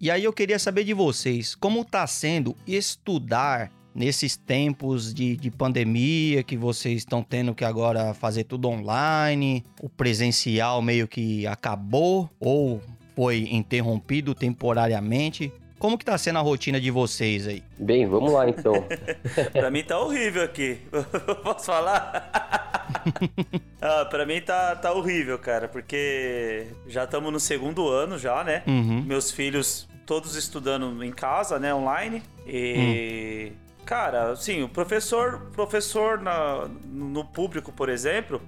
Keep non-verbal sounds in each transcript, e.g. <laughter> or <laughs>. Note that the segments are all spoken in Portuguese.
E aí eu queria saber de vocês, como tá sendo estudar nesses tempos de, de pandemia que vocês estão tendo que agora fazer tudo online, o presencial meio que acabou ou foi interrompido temporariamente. Como que tá sendo a rotina de vocês aí? Bem, vamos lá então. <laughs> pra mim tá horrível aqui. <laughs> Posso falar? <laughs> ah, pra mim tá, tá horrível, cara, porque já estamos no segundo ano já, né? Uhum. Meus filhos todos estudando em casa, né, online. E hum. cara, assim, o professor, professor na, no público, por exemplo,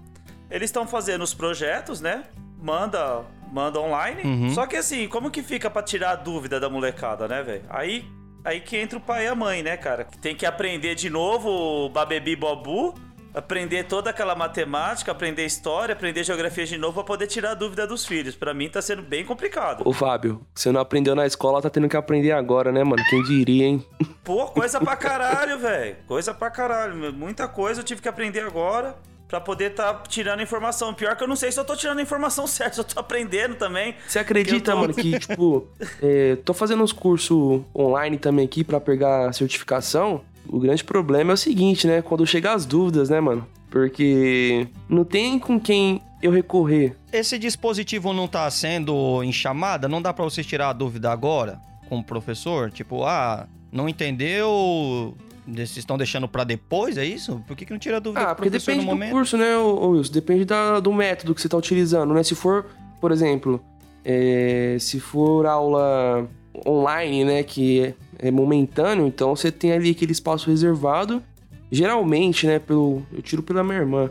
eles estão fazendo os projetos, né? Manda manda online. Uhum. Só que assim, como que fica para tirar a dúvida da molecada, né, velho? Aí, aí que entra o pai e a mãe, né, cara? Que tem que aprender de novo o babebi bobu, aprender toda aquela matemática, aprender história, aprender geografia de novo para poder tirar a dúvida dos filhos. Para mim tá sendo bem complicado. Ô, Fábio, você não aprendeu na escola, tá tendo que aprender agora, né, mano? Quem diria, hein? <laughs> Pô, coisa pra caralho, velho. Coisa pra caralho. Muita coisa eu tive que aprender agora para poder estar tá tirando informação. Pior que eu não sei se eu tô tirando a informação <laughs> certa, se eu tô aprendendo também. Você acredita, que tô... mano, que, tipo, <laughs> é, tô fazendo uns cursos online também aqui para pegar certificação. O grande problema é o seguinte, né? Quando chegam as dúvidas, né, mano? Porque não tem com quem eu recorrer. Esse dispositivo não tá sendo em chamada? Não dá para você tirar a dúvida agora com o professor? Tipo, ah, não entendeu? Vocês estão deixando para depois, é isso? Por que, que não tira a dúvida ah, porque depende do curso, né, Wilson? Depende da, do método que você está utilizando, né? Se for, por exemplo, é, se for aula online, né, que é, momentâneo, então você tem ali aquele espaço reservado. Geralmente, né, pelo, eu tiro pela minha irmã.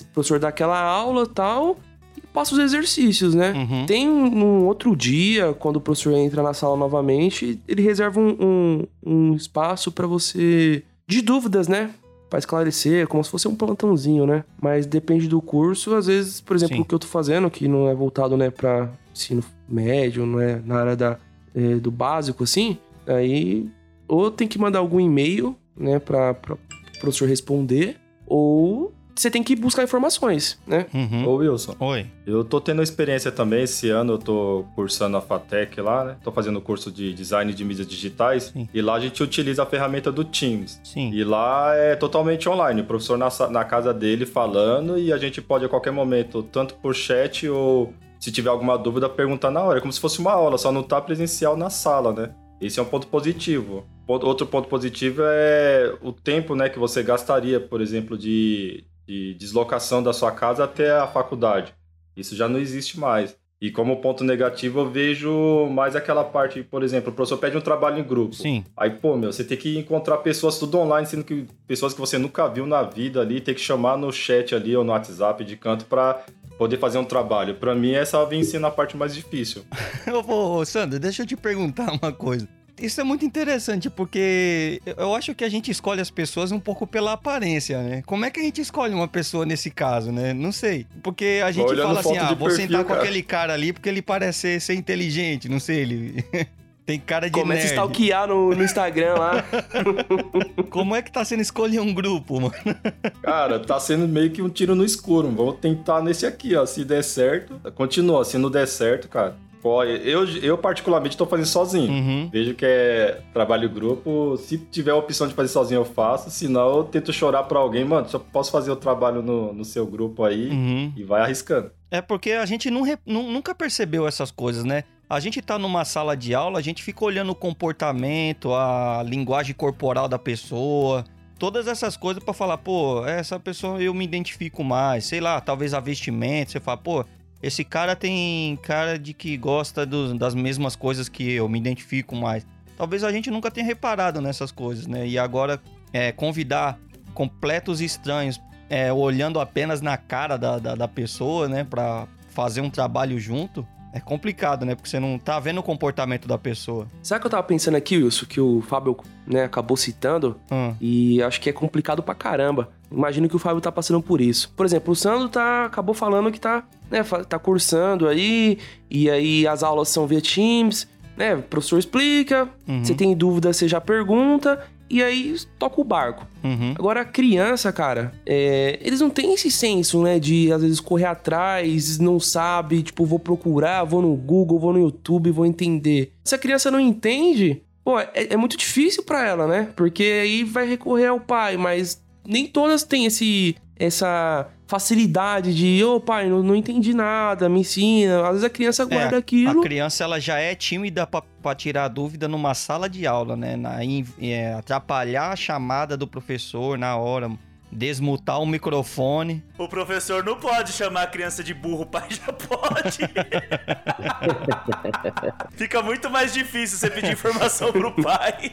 O professor dá aquela aula tal, passa os exercícios, né? Uhum. Tem um, um, outro dia, quando o professor entra na sala novamente, ele reserva um, um, um espaço para você de dúvidas, né? Para esclarecer, como se fosse um plantãozinho, né? Mas depende do curso. Às vezes, por exemplo, Sim. o que eu tô fazendo, que não é voltado, né, para ensino médio, não é na área da, é, do básico, assim, aí ou tem que mandar algum e-mail, né, para o professor responder, ou você tem que buscar informações, né? Uhum. Ô, Wilson. Oi. Eu tô tendo experiência também. Esse ano eu tô cursando a FATEC lá, né? Tô fazendo o curso de design de mídias digitais. Sim. E lá a gente utiliza a ferramenta do Teams. Sim. E lá é totalmente online. O professor na, na casa dele falando e a gente pode a qualquer momento, tanto por chat ou se tiver alguma dúvida, perguntar na hora. É como se fosse uma aula, só não tá presencial na sala, né? Esse é um ponto positivo. Outro ponto positivo é o tempo né, que você gastaria, por exemplo, de, de deslocação da sua casa até a faculdade. Isso já não existe mais. E como ponto negativo, eu vejo mais aquela parte, por exemplo, o professor pede um trabalho em grupo. Sim. Aí, pô, meu, você tem que encontrar pessoas tudo online, sendo que pessoas que você nunca viu na vida ali, tem que chamar no chat ali ou no WhatsApp de canto para poder fazer um trabalho. Para mim, essa vem sendo a parte mais difícil. <laughs> Ô, Sandro, deixa eu te perguntar <laughs> uma coisa. Isso é muito interessante, porque eu acho que a gente escolhe as pessoas um pouco pela aparência, né? Como é que a gente escolhe uma pessoa nesse caso, né? Não sei. Porque a gente fala assim, ah, vou perfil, sentar cara. com aquele cara ali porque ele parece ser inteligente, não sei, ele... <laughs> Tem cara de Começa nerd. a stalkear no, no Instagram lá. <laughs> Como é que tá sendo escolher um grupo, mano? Cara, tá sendo meio que um tiro no escuro. Vamos tentar nesse aqui, ó. Se der certo, continua. Se não der certo, cara, eu, eu particularmente estou fazendo sozinho. Uhum. Vejo que é trabalho grupo. Se tiver a opção de fazer sozinho, eu faço. Se não, eu tento chorar para alguém. Mano, só posso fazer o trabalho no, no seu grupo aí uhum. e vai arriscando. É porque a gente não, nunca percebeu essas coisas, né? A gente tá numa sala de aula, a gente fica olhando o comportamento, a linguagem corporal da pessoa, todas essas coisas para falar, pô, essa pessoa eu me identifico mais, sei lá, talvez a vestimenta, você fala, pô, esse cara tem cara de que gosta do, das mesmas coisas que eu, me identifico mais. Talvez a gente nunca tenha reparado nessas coisas, né? E agora é, convidar completos estranhos, é, olhando apenas na cara da, da, da pessoa, né? Pra fazer um trabalho junto, é complicado, né? Porque você não tá vendo o comportamento da pessoa. Sabe o que eu tava pensando aqui, Wilson? Que o Fábio né, acabou citando. Hum. E acho que é complicado pra caramba. Imagino que o Fábio tá passando por isso. Por exemplo, o Sandro tá, acabou falando que tá, né, tá cursando aí, e aí as aulas são via Teams, né? O professor explica, uhum. você tem dúvida, você já pergunta, e aí toca o barco. Uhum. Agora, a criança, cara, é, eles não têm esse senso, né? De às vezes correr atrás, não sabe, tipo, vou procurar, vou no Google, vou no YouTube, vou entender. Se a criança não entende, pô, é, é muito difícil para ela, né? Porque aí vai recorrer ao pai, mas nem todas têm esse, essa facilidade de, ô oh, pai, não, não, entendi nada, me ensina. Às vezes a criança guarda é, aquilo. A criança ela já é tímida para tirar dúvida numa sala de aula, né? Na, em, é, atrapalhar a chamada do professor na hora desmutar o microfone. O professor não pode chamar a criança de burro, o pai já pode. <laughs> Fica muito mais difícil você pedir informação pro pai.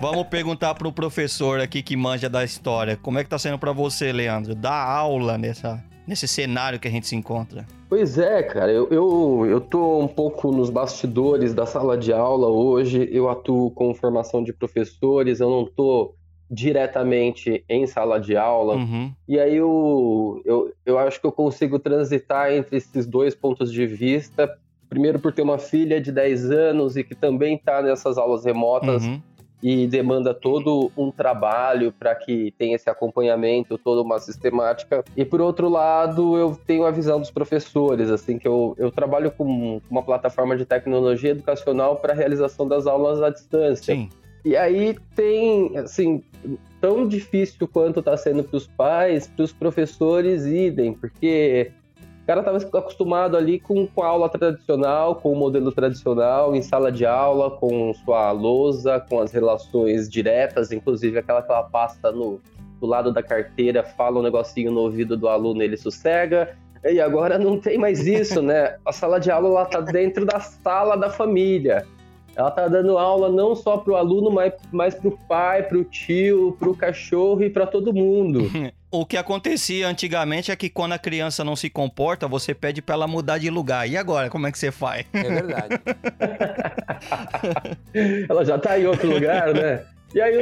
Vamos perguntar pro professor aqui que manja da história. Como é que tá sendo para você, Leandro? Dar aula nessa, nesse cenário que a gente se encontra? Pois é, cara, eu, eu, eu tô um pouco nos bastidores da sala de aula hoje, eu atuo com formação de professores, eu não tô diretamente em sala de aula. Uhum. E aí eu, eu, eu acho que eu consigo transitar entre esses dois pontos de vista. Primeiro, por ter uma filha de 10 anos e que também está nessas aulas remotas uhum. e demanda todo um trabalho para que tenha esse acompanhamento, toda uma sistemática. E por outro lado, eu tenho a visão dos professores, assim, que eu, eu trabalho com uma plataforma de tecnologia educacional para a realização das aulas à distância. Sim. E aí tem, assim, tão difícil quanto está sendo para os pais, para os professores idem, porque o cara estava acostumado ali com, com a aula tradicional, com o modelo tradicional, em sala de aula, com sua lousa, com as relações diretas, inclusive aquela que ela passa no, do lado da carteira, fala um negocinho no ouvido do aluno, ele sossega. E agora não tem mais isso, né? A sala de aula está dentro da sala da família. Ela tá dando aula não só pro aluno, mas, mas pro pai, pro tio, pro cachorro e para todo mundo. <laughs> o que acontecia antigamente é que quando a criança não se comporta, você pede para ela mudar de lugar. E agora, como é que você faz? É verdade. <laughs> ela já tá em outro lugar, né? E aí,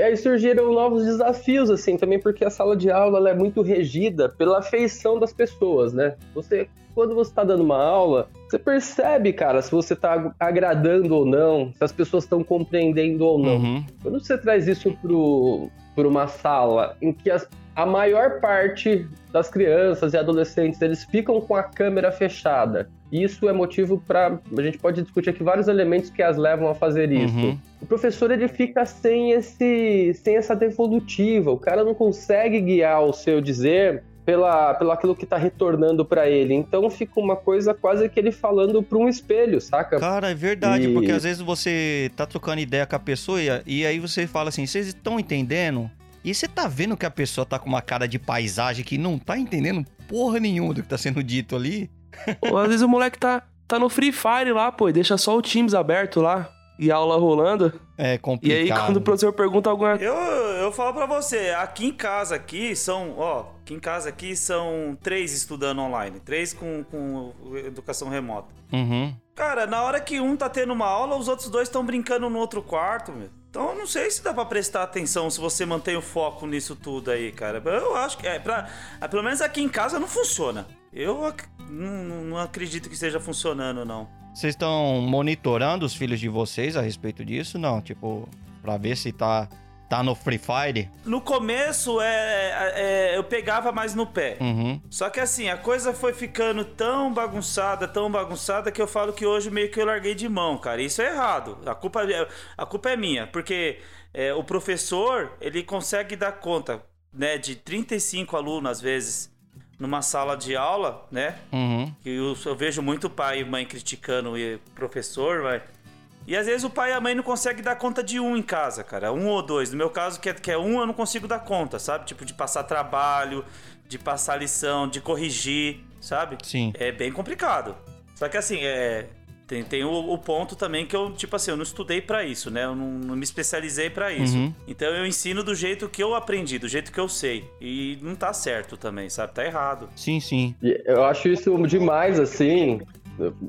aí, surgiram novos desafios, assim, também porque a sala de aula é muito regida pela afeição das pessoas, né? Você quando você está dando uma aula, você percebe, cara, se você está agradando ou não, se as pessoas estão compreendendo ou não. Uhum. Quando você traz isso para uma sala em que as, a maior parte das crianças e adolescentes eles ficam com a câmera fechada. Isso é motivo para a gente pode discutir aqui vários elementos que as levam a fazer isso. Uhum. O professor ele fica sem esse sem essa devolutiva, o cara não consegue guiar o seu dizer pela, pelo aquilo que tá retornando para ele. Então fica uma coisa quase que ele falando para um espelho, saca? Cara, é verdade, e... porque às vezes você tá trocando ideia com a pessoa e, e aí você fala assim: vocês estão entendendo? E você tá vendo que a pessoa tá com uma cara de paisagem que não tá entendendo porra nenhuma do que tá sendo dito ali? Ou às vezes o moleque tá, tá no Free Fire lá, pô, e deixa só o Teams aberto lá e aula rolando. É complicado. E aí, quando o professor pergunta alguma Eu, eu falo pra você, aqui em casa aqui são, ó, aqui em casa aqui são três estudando online, três com, com educação remota. Uhum. Cara, na hora que um tá tendo uma aula, os outros dois estão brincando no outro quarto, meu. Então eu não sei se dá pra prestar atenção se você mantém o foco nisso tudo aí, cara. Eu acho que é pra. Pelo menos aqui em casa não funciona. Eu ac não, não acredito que esteja funcionando, não. Vocês estão monitorando os filhos de vocês a respeito disso? Não, tipo, pra ver se tá, tá no Free Fire? No começo, é, é, eu pegava mais no pé. Uhum. Só que assim, a coisa foi ficando tão bagunçada, tão bagunçada, que eu falo que hoje meio que eu larguei de mão, cara. Isso é errado. A culpa, é, a culpa é minha, porque é, o professor, ele consegue dar conta, né, de 35 alunos às vezes numa sala de aula, né? Uhum. Eu, eu, vejo muito pai e mãe criticando o professor, vai. E às vezes o pai e a mãe não conseguem dar conta de um em casa, cara. Um ou dois. No meu caso, que é, que é um, eu não consigo dar conta, sabe? Tipo, de passar trabalho, de passar lição, de corrigir, sabe? Sim. É bem complicado. Só que assim, é, tem, tem o, o, ponto também que eu, tipo assim, eu não estudei para isso, né? Eu não, não me especializei para isso. Uhum. Então eu ensino do jeito que eu aprendi, do jeito que eu sei. E não tá certo também, sabe? Tá errado. Sim, sim. Eu acho isso demais, assim.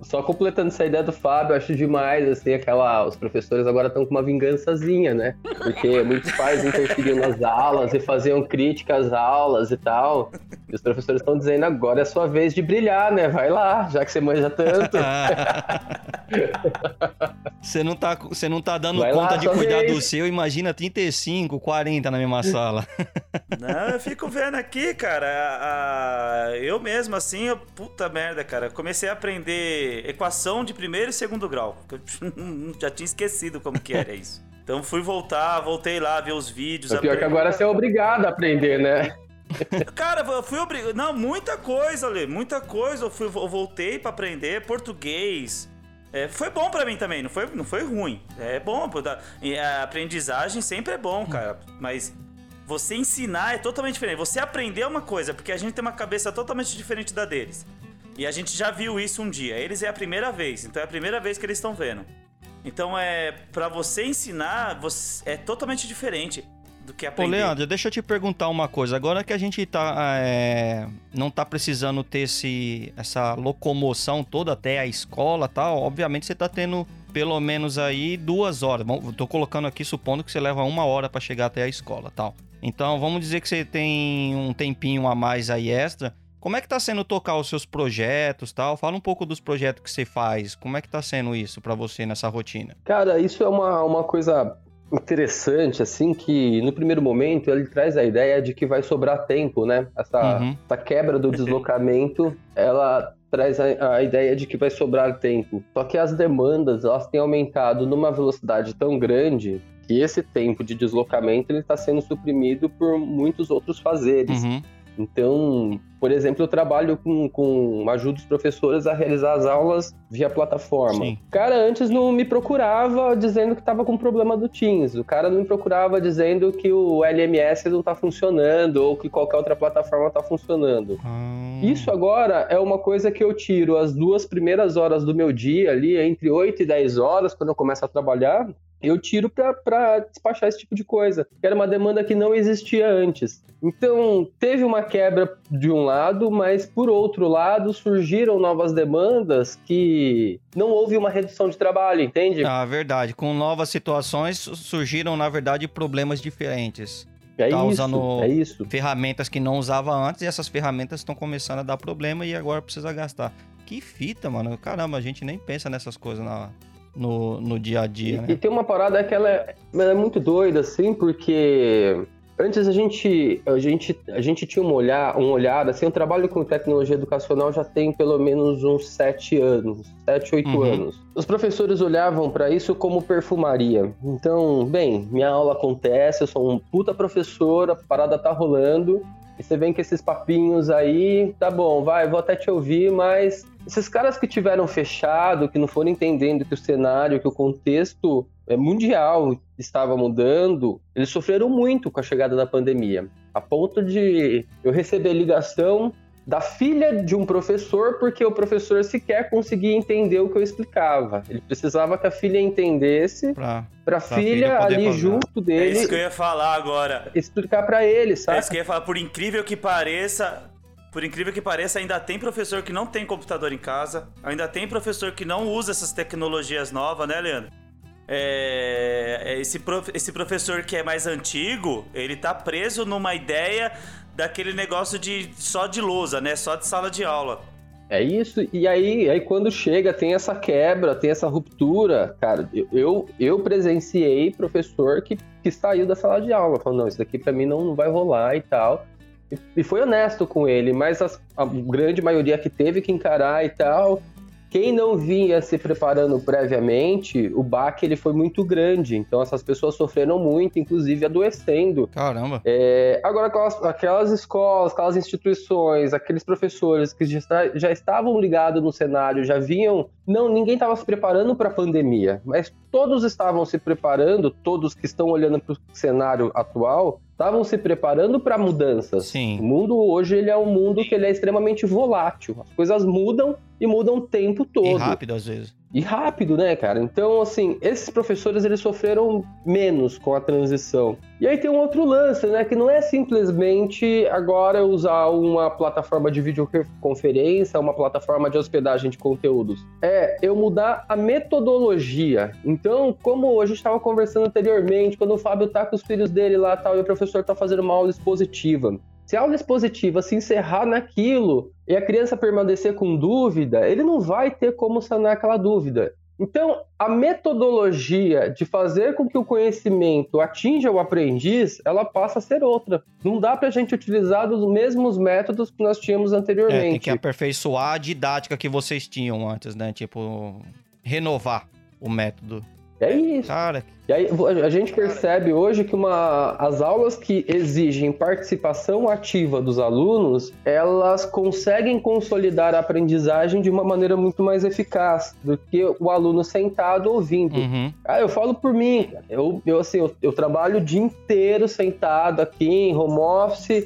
Só completando essa ideia do Fábio, acho demais, assim, aquela. Os professores agora estão com uma vingançazinha, né? Porque muitos pais interferiam nas aulas e faziam críticas às aulas e tal. E os professores estão dizendo agora é a sua vez de brilhar, né? Vai lá, já que você manja tanto. <laughs> Você não tá, você não tá dando Vai conta lá, de cuidar vez. do seu, imagina 35, 40 na mesma sala. <laughs> Não, eu fico vendo aqui, cara. a- a- eu mesmo, assim, eu, puta merda, cara. Comecei a aprender equação de primeiro e segundo grau. Eu <laughs> já tinha esquecido como que era isso. Então fui voltar, voltei lá, ver os vídeos. É pior que agora você é obrigado a aprender, né? <laughs> Cara, eu fui obrigado. Não, muita coisa, Lê. Muita coisa. Eu, fui, eu voltei pra aprender português. É, foi bom pra mim também, não foi, não foi ruim. É bom, a aprendizagem sempre é bom, cara. Mas você ensinar é totalmente diferente. Você aprender é uma coisa, porque a gente tem uma cabeça totalmente diferente da deles. E a gente já viu isso um dia. Eles é a primeira vez, então é a primeira vez que eles estão vendo. Então é para você ensinar, você, é totalmente diferente do que Ô, aprender. Leandro, deixa eu te perguntar uma coisa. Agora que a gente tá, é, não tá precisando ter esse, essa locomoção toda até a escola tal, obviamente você tá tendo pelo menos aí duas horas. Bom, tô colocando aqui supondo que você leva uma hora para chegar até a escola tal. Então vamos dizer que você tem um tempinho a mais aí extra. Como é que tá sendo tocar os seus projetos tal? Fala um pouco dos projetos que você faz. Como é que tá sendo isso para você nessa rotina? Cara, isso é uma, uma coisa interessante, assim, que no primeiro momento ele traz a ideia de que vai sobrar tempo, né? Essa, Uhum. essa quebra do <laughs> deslocamento, ela traz a, a ideia de que vai sobrar tempo. Só que as demandas, elas têm aumentado numa velocidade tão grande que esse tempo de deslocamento ele está sendo suprimido por muitos outros fazeres. Uhum. Então, por exemplo, eu trabalho com, com ajuda os professores a realizar as aulas via plataforma. Sim. O cara antes não me procurava dizendo que estava com problema do Teams. O cara não me procurava dizendo que o LMS não está funcionando ou que qualquer outra plataforma está funcionando. Ah. Isso agora é uma coisa que eu tiro as duas primeiras horas do meu dia ali, entre 8 e 10 horas, quando eu começo a trabalhar, eu tiro para despachar esse tipo de coisa. Que era uma demanda que não existia antes. Então, teve uma quebra de um lado, mas por outro lado, surgiram novas demandas que não houve uma redução de trabalho, entende? Ah, verdade. Com novas situações su- surgiram, na verdade, problemas diferentes. é tá isso, usando- é isso. Ferramentas que não usava antes e essas ferramentas estão começando a dar problema e agora precisa gastar. Que fita, mano. Caramba, a gente nem pensa nessas coisas na, no, no dia a dia, E, né? e tem uma parada que ela é, ela é muito doida, assim, porque antes a gente, a gente, a gente tinha um olhar, um olhar, assim, eu trabalho com tecnologia educacional já tem pelo menos uns sete anos, sete, oito Uhum. anos. Os professores olhavam para isso como perfumaria. Então, bem, minha aula acontece, eu sou um puta professor, a parada tá rolando, e você vem com esses papinhos aí, tá bom, vai, vou até te ouvir, mas esses caras que tiveram fechado, que não foram entendendo que o cenário, que o contexto é, mundial estava mudando, eles sofreram muito com a chegada da pandemia. A ponto de eu receber ligação da filha de um professor, porque o professor sequer conseguia entender o que eu explicava. Ele precisava que a filha entendesse Pra... para a filha, filha ali falar. junto É dele isso que eu ia falar agora. explicar para ele, É sabe? isso que eu ia falar. Por incrível que pareça, por incrível que pareça, ainda tem professor que não tem computador em casa. Ainda tem professor que não usa essas tecnologias novas, né, Leandro? É, é, esse, prof- esse professor que é mais antigo, ele tá preso numa ideia daquele negócio de só de lousa, né? Só de sala de aula. É isso, e aí, aí quando chega, tem essa quebra, tem essa ruptura, cara, eu, eu, presenciei professor que, que saiu da sala de aula, falou, não, isso daqui pra mim não, não vai rolar e tal. E, foi honesto com ele, mas as- a grande maioria que teve que encarar e tal, quem não vinha se preparando previamente, o baque ele foi muito grande, então essas pessoas sofreram muito, inclusive adoecendo. Caramba. É, agora, aquelas, aquelas escolas, aquelas instituições, aqueles professores que já, já estavam ligados no cenário, já vinham. Não, ninguém estava se preparando para a pandemia, mas todos estavam se preparando, todos que estão olhando para o cenário atual, estavam se preparando para mudanças. Sim. O mundo hoje ele é um mundo que ele é extremamente volátil. As coisas mudam e mudam o tempo todo. E rápido às vezes. E rápido, né, cara? Então, assim, esses professores eles sofreram menos com a transição. E aí tem um outro lance, né, que não é simplesmente agora usar uma plataforma de videoconferência, uma plataforma de hospedagem de conteúdos. É eu mudar a metodologia. Então, como a gente estava conversando anteriormente, quando o Fábio tá com os filhos dele lá tal, e o professor tá fazendo uma aula expositiva. Se a aula expositiva se encerrar naquilo e a criança permanecer com dúvida, ele não vai ter como sanar aquela dúvida. Então, a metodologia de fazer com que o conhecimento atinja o aprendiz, ela passa a ser outra. Não dá para a gente utilizar os mesmos métodos que nós tínhamos anteriormente. É, tem que aperfeiçoar a didática que vocês tinham antes, né? Tipo, renovar o método. É isso. Cara. E aí a gente percebe hoje que uma, as aulas que exigem participação ativa dos alunos, elas conseguem consolidar a aprendizagem de uma maneira muito mais eficaz do que o aluno sentado ouvindo. Uhum. Ah, eu falo por mim, eu, eu assim, eu, eu trabalho o dia inteiro sentado aqui em home office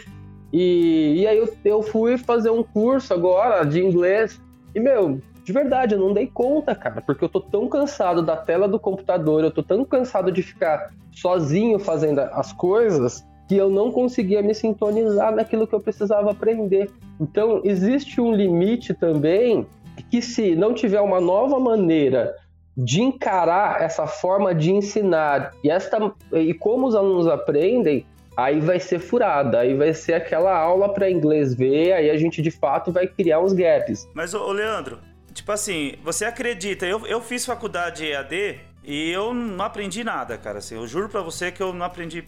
e, e aí eu, eu fui fazer um curso agora de inglês e, meu, de verdade, eu não dei conta, cara, porque eu tô tão cansado da tela do computador, eu tô tão cansado de ficar sozinho fazendo as coisas que eu não conseguia me sintonizar naquilo que eu precisava aprender. Então, existe um limite também que se não tiver uma nova maneira de encarar essa forma de ensinar e esta e como os alunos aprendem, aí vai ser furada, aí vai ser aquela aula para inglês ver, aí a gente de fato vai criar uns gaps. Mas ô Leandro, Tipo assim, você acredita, eu, eu fiz faculdade EAD e eu não aprendi nada, cara. Assim, eu juro pra você que eu não aprendi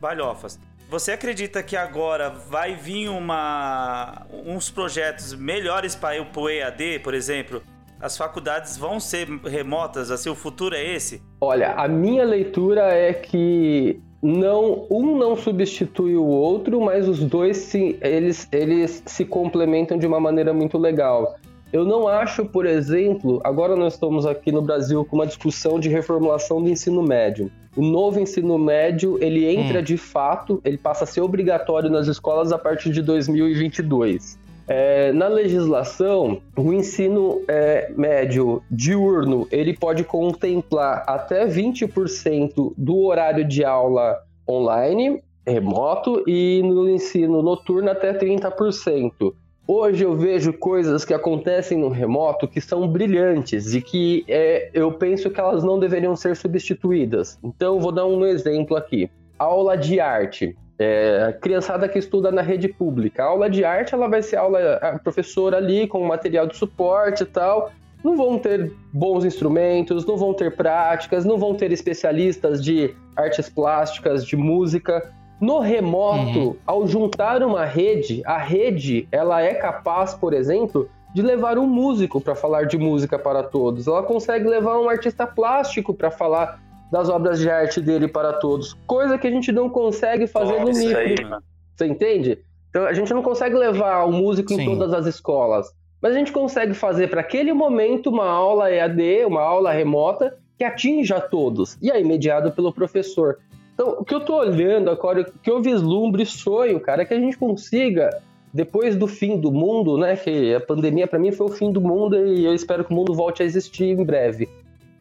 balhofas. Você acredita que agora vai vir uma, uns projetos melhores para o EAD, por exemplo? As faculdades vão ser remotas, assim, o futuro é esse? Olha, a minha leitura é que não um não substitui o outro, mas os dois se, eles, eles se complementam de uma maneira muito legal. Eu não acho, por exemplo, agora nós estamos aqui no Brasil com uma discussão de reformulação do ensino médio. O novo ensino médio, ele entra hum. de fato, ele passa a ser obrigatório nas escolas a partir de 2022. É, na legislação, o ensino é, médio diurno ele pode contemplar até 20% do horário de aula online, remoto, e no ensino noturno até 30%. Hoje eu vejo coisas que acontecem no remoto que são brilhantes e que é, eu penso que elas não deveriam ser substituídas. Então, vou dar um exemplo aqui. Aula de arte. É, criançada que estuda na rede pública. A aula de arte ela vai ser aula, a professora ali com material de suporte e tal. Não vão ter bons instrumentos, não vão ter práticas, não vão ter especialistas de artes plásticas, de música. No remoto, uhum. ao juntar uma rede, a rede ela é capaz, por exemplo, de levar um músico para falar de música para todos. Ela consegue levar um artista plástico para falar das obras de arte dele para todos, coisa que a gente não consegue fazer Nossa, no micro. Você entende? Então a gente não consegue levar o músico Sim. em todas as escolas, mas a gente consegue fazer para aquele momento uma aula EAD, uma aula remota que atinja todos e é mediado pelo professor. Então, o que eu tô olhando agora, o que eu vislumbro e sonho, cara, é que a gente consiga, depois do fim do mundo, né? Que a pandemia para mim foi o fim do mundo e eu espero que o mundo volte a existir em breve.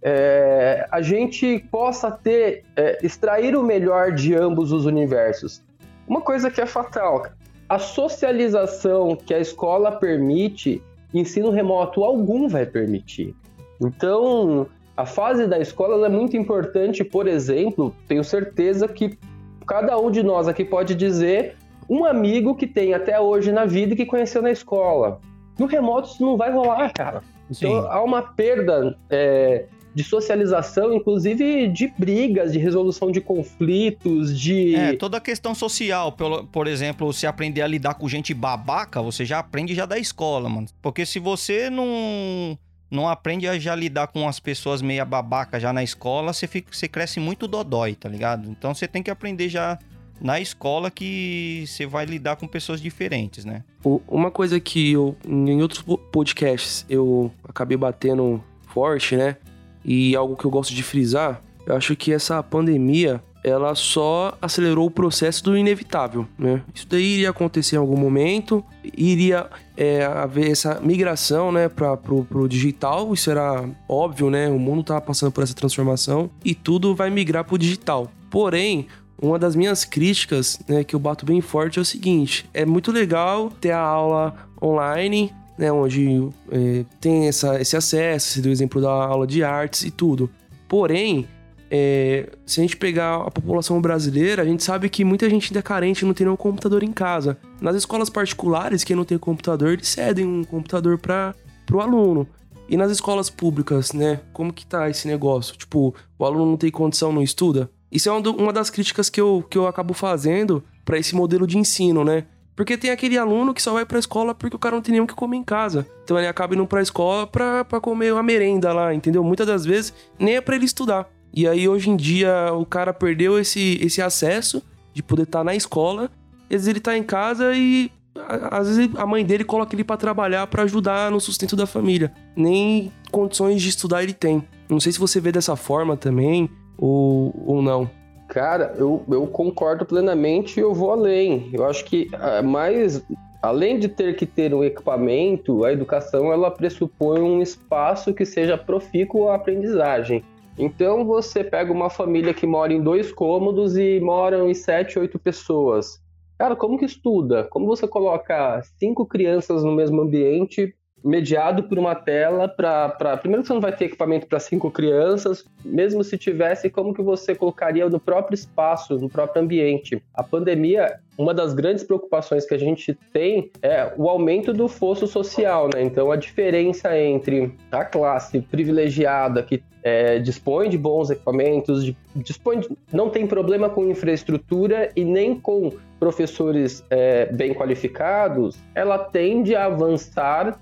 É, a gente possa ter, é, extrair o melhor de ambos os universos. Uma coisa que é fatal, a socialização que a escola permite, ensino remoto algum vai permitir. Então, a fase da escola é muito importante, por exemplo, tenho certeza que cada um de nós aqui pode dizer um amigo que tem até hoje na vida e que conheceu na escola. No remoto isso não vai rolar, cara. Então Sim. há uma perda é, de socialização, inclusive de brigas, de resolução de conflitos, de. É, toda a questão social. Por, por exemplo, se aprender a lidar com gente babaca, você já aprende já da escola, mano. Porque se você não não aprende a já lidar com as pessoas meia babaca já na escola, você, fica, você cresce muito dodói, tá ligado? Então você tem que aprender já na escola que você vai lidar com pessoas diferentes, né? Uma coisa que eu, em outros podcasts, eu acabei batendo forte, né? E algo que eu gosto de frisar, eu acho que essa pandemia ela só acelerou o processo do inevitável, né? Isso daí iria acontecer em algum momento, iria é, haver essa migração, né, para pro digital, isso era óbvio, né? O mundo tá passando por essa transformação e tudo vai migrar pro digital. Porém, uma das minhas críticas, né, que eu bato bem forte é o seguinte: é muito legal ter a aula online, né, onde é, tem essa, esse acesso, esse do exemplo da aula de artes e tudo. Porém, é, se a gente pegar a população brasileira, a gente sabe que muita gente ainda é carente não tem nenhum computador em casa. Nas escolas particulares, quem não tem computador, eles cedem um computador para o aluno. E nas escolas públicas, né? Como que tá esse negócio? Tipo, o aluno não tem condição, não estuda? Isso é uma das críticas que eu, que eu acabo fazendo para esse modelo de ensino, né? Porque tem aquele aluno que só vai pra escola porque o cara não tem nenhum que comer em casa. Então ele acaba indo pra escola pra, pra comer uma merenda lá, entendeu? Muitas das vezes nem é pra ele estudar. E aí hoje em dia o cara perdeu esse, esse acesso de poder estar tá na escola. Às vezes ele tá em casa e às vezes a mãe dele coloca ele para trabalhar para ajudar no sustento da família. Nem condições de estudar ele tem. Não sei se você vê dessa forma também ou, ou não. Cara, eu, eu concordo plenamente e eu vou além. Eu acho que uh, mais além de ter que ter um equipamento, a educação ela pressupõe um espaço que seja profícuo à aprendizagem. Então você pega uma família que mora em dois cômodos e moram em sete, oito pessoas. Cara, como que estuda? Como você coloca cinco crianças no mesmo ambiente, mediado por uma tela, para. Primeiro você não vai ter equipamento para cinco crianças, mesmo se tivesse, como que você colocaria no próprio espaço, no próprio ambiente? A pandemia, uma das grandes preocupações que a gente tem é o aumento do fosso social, né? Então a diferença entre a classe privilegiada que é, dispõe de bons equipamentos, dispõe de, não tem problema com infraestrutura e nem com professores é, bem qualificados, ela tende a avançar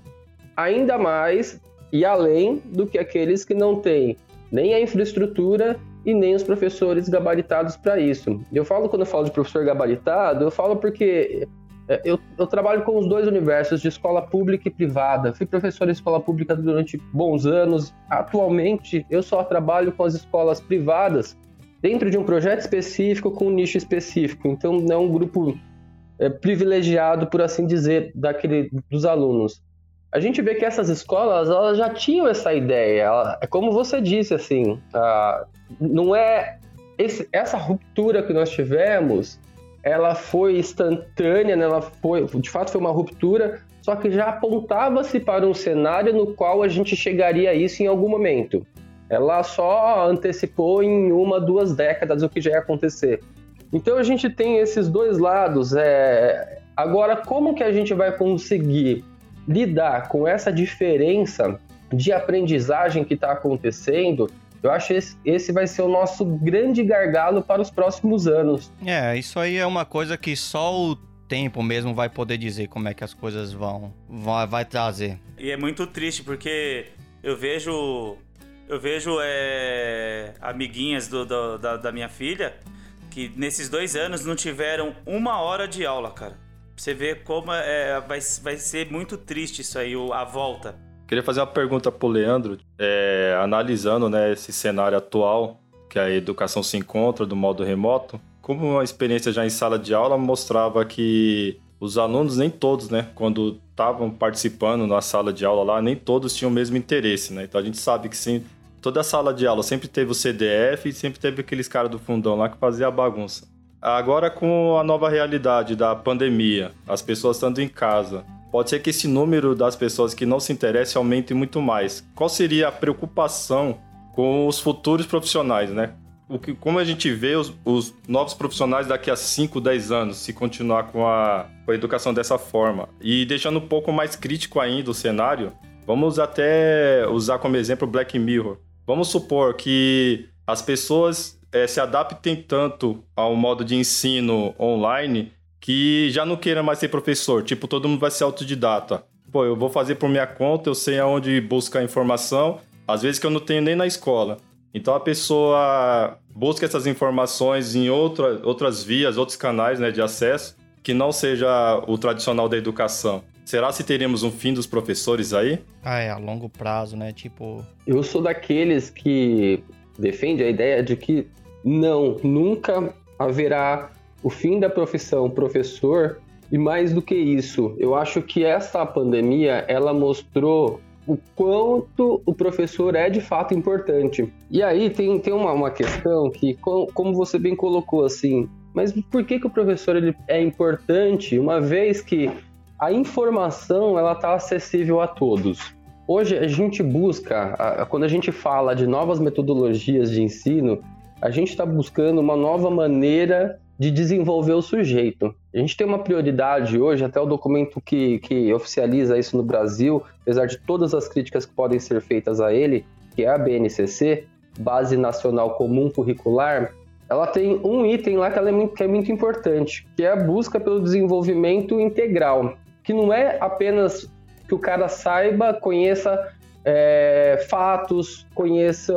ainda mais e além do que aqueles que não têm nem a infraestrutura e nem os professores gabaritados para isso. Eu falo quando eu falo de professor gabaritado, eu falo porque é, eu, eu, trabalho com os dois universos, de escola pública e privada. Fui professor em escola pública durante bons anos. Atualmente, eu só trabalho com as escolas privadas dentro de um projeto específico, com um nicho específico. Então, não é um grupo é, privilegiado, por assim dizer, daquele, dos alunos. A gente vê que essas escolas elas já tinham essa ideia. é como você disse, assim, não é esse, essa ruptura que nós tivemos ela foi instantânea, né? ela foi, de fato foi uma ruptura, só que já apontava-se para um cenário no qual a gente chegaria a isso em algum momento. Ela só antecipou em uma, duas décadas o que já ia acontecer. Então a gente tem esses dois lados. É... Agora, como que a gente vai conseguir lidar com essa diferença de aprendizagem que está acontecendo eu acho que esse, esse vai ser o nosso grande gargalo para os próximos anos. É, isso aí é uma coisa que só o tempo mesmo vai poder dizer como é que as coisas vão vai, vai trazer. E é muito triste porque eu vejo eu vejo é, amiguinhas do, do, da, da minha filha que nesses dois anos não tiveram uma hora de aula, cara. Você vê como é, vai, vai ser muito triste isso aí, a volta. Queria fazer uma pergunta pro Leandro, é, analisando né, esse cenário atual que a educação se encontra do modo remoto. Como uma experiência já em sala de aula mostrava que os alunos, nem todos, né, quando estavam participando na sala de aula lá, nem todos tinham o mesmo interesse, né? Então a gente sabe que sim, toda a sala de aula sempre teve o CDF e sempre teve aqueles caras do fundão lá que fazia a bagunça. Agora com a nova realidade da pandemia, as pessoas estando em casa, pode ser que esse número das pessoas que não se interessem aumente muito mais. Qual seria a preocupação com os futuros profissionais, né? O que, como a gente vê os, os novos profissionais daqui a 5, 10 anos, se continuar com a, com a educação dessa forma? E deixando um pouco mais crítico ainda o cenário, vamos até usar como exemplo Black Mirror. Vamos supor que as pessoas é, se adaptem tanto ao modo de ensino online que já não queira mais ser professor, tipo, todo mundo vai ser autodidata. Pô, eu vou fazer por minha conta, eu sei aonde buscar informação, às vezes que eu não tenho nem na escola. Então a pessoa busca essas informações em outra, outras vias, outros canais né, de acesso, que não seja o tradicional da educação. Será se teremos um fim dos professores aí? Ah, é, a longo prazo, né? Tipo. Eu sou daqueles que defende a ideia de que não, nunca haverá o fim da profissão professor e mais do que isso, eu acho que essa pandemia ela mostrou o quanto o professor é de fato importante. E aí tem, tem uma, uma questão que, como você bem colocou assim, mas por que, que o professor ele é importante uma vez que a informação ela está acessível a todos? Hoje a gente busca, quando a gente fala de novas metodologias de ensino, a gente está buscando uma nova maneira de desenvolver o sujeito. A gente tem uma prioridade hoje, até o documento que, que oficializa isso no Brasil, apesar de todas as críticas que podem ser feitas a ele, que é a BNCC, Base Nacional Comum Curricular, ela tem um item lá que, é muito, que é muito importante, que é a busca pelo desenvolvimento integral, que não é apenas que o cara saiba, conheça é, fatos, conheça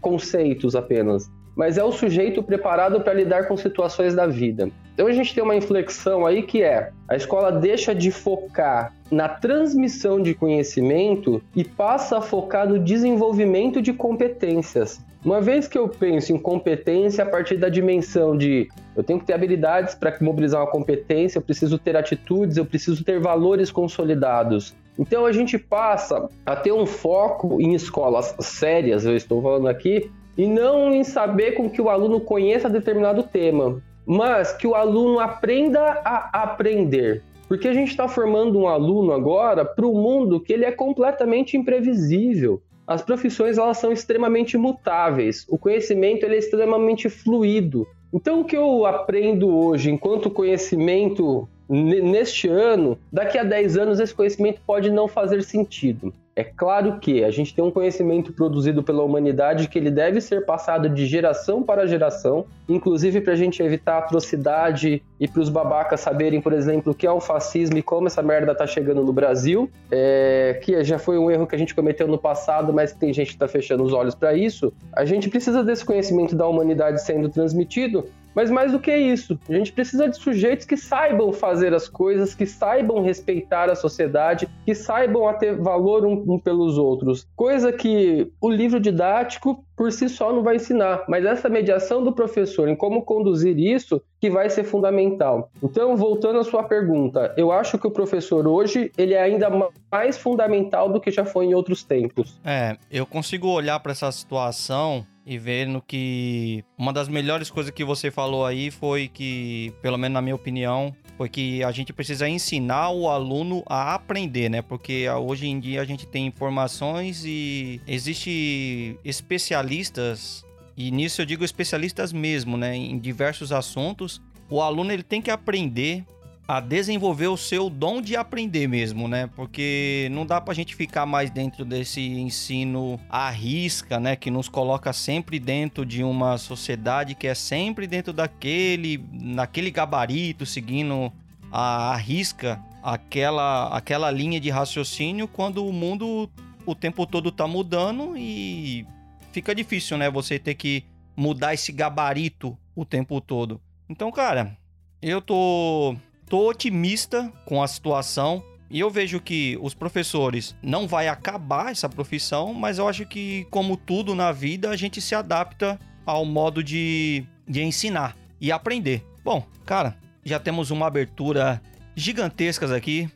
conceitos apenas, mas é o sujeito preparado para lidar com situações da vida. Então a gente tem uma inflexão aí que é a escola deixa de focar na transmissão de conhecimento e passa a focar no desenvolvimento de competências. Uma vez que eu penso em competência a partir da dimensão de eu tenho que ter habilidades para mobilizar uma competência, eu preciso ter atitudes, eu preciso ter valores consolidados. Então a gente passa a ter um foco em escolas sérias, eu estou falando aqui, e não em saber com que o aluno conheça determinado tema, mas que o aluno aprenda a aprender. Porque a gente está formando um aluno agora para o mundo que ele é completamente imprevisível as profissões elas são extremamente mutáveis, o conhecimento ele é extremamente fluido. Então, o que eu aprendo hoje enquanto conhecimento neste ano, daqui a 10 anos esse conhecimento pode não fazer sentido. É claro que a gente tem um conhecimento produzido pela humanidade que ele deve ser passado de geração para geração, inclusive para a gente evitar atrocidade e para os babacas saberem, por exemplo, o que é o fascismo e como essa merda tá chegando no Brasil, é, que já foi um erro que a gente cometeu no passado, mas que tem gente que está fechando os olhos para isso. A gente precisa desse conhecimento da humanidade sendo transmitido mas mais do que isso, a gente precisa de sujeitos que saibam fazer as coisas, que saibam respeitar a sociedade, que saibam ter valor um, um pelos outros. Coisa que o livro didático por si só não vai ensinar, mas essa mediação do professor em como conduzir isso que vai ser fundamental. Então, voltando à sua pergunta, eu acho que o professor hoje ele é ainda mais fundamental do que já foi em outros tempos. É, eu consigo olhar para essa situação e vendo que uma das melhores coisas que você falou aí foi que, pelo menos na minha opinião, foi que a gente precisa ensinar o aluno a aprender, né? Porque hoje em dia a gente tem informações e existe especialistas e nisso eu digo especialistas mesmo, né, em diversos assuntos. O aluno ele tem que aprender a desenvolver o seu dom de aprender mesmo, né? Porque não dá pra gente ficar mais dentro desse ensino à risca, né? Que nos coloca sempre dentro de uma sociedade que é sempre dentro daquele, naquele gabarito, seguindo a, a risca aquela, aquela linha de raciocínio quando o mundo o tempo todo tá mudando e fica difícil, né? Você ter que mudar esse gabarito o tempo todo. Então, cara, eu tô tô otimista com a situação. E eu vejo que os professores não vai acabar essa profissão, mas eu acho que, como tudo na vida, a gente se adapta ao modo de, de ensinar e aprender. Bom, cara, já temos uma abertura gigantescas aqui.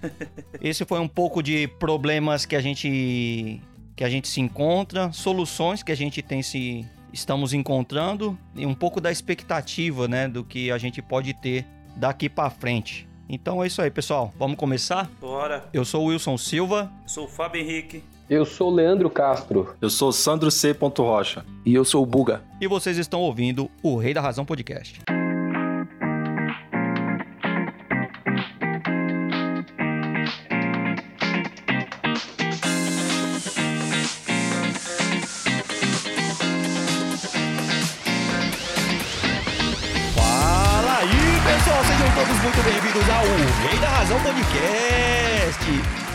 <laughs> Esse foi um pouco de problemas que a gente que a gente se encontra, soluções que a gente tem se estamos encontrando e um pouco da expectativa, né, do que a gente pode ter daqui para frente. Então é isso aí, pessoal. Vamos começar? Bora. Eu sou o Wilson Silva. Sou o Fábio Henrique. Eu sou o Leandro Castro. Eu sou Sandro C. Rocha. E eu sou o Buga. E vocês estão ouvindo o Rei da Razão Podcast. Ao Rei da Razão Podcast.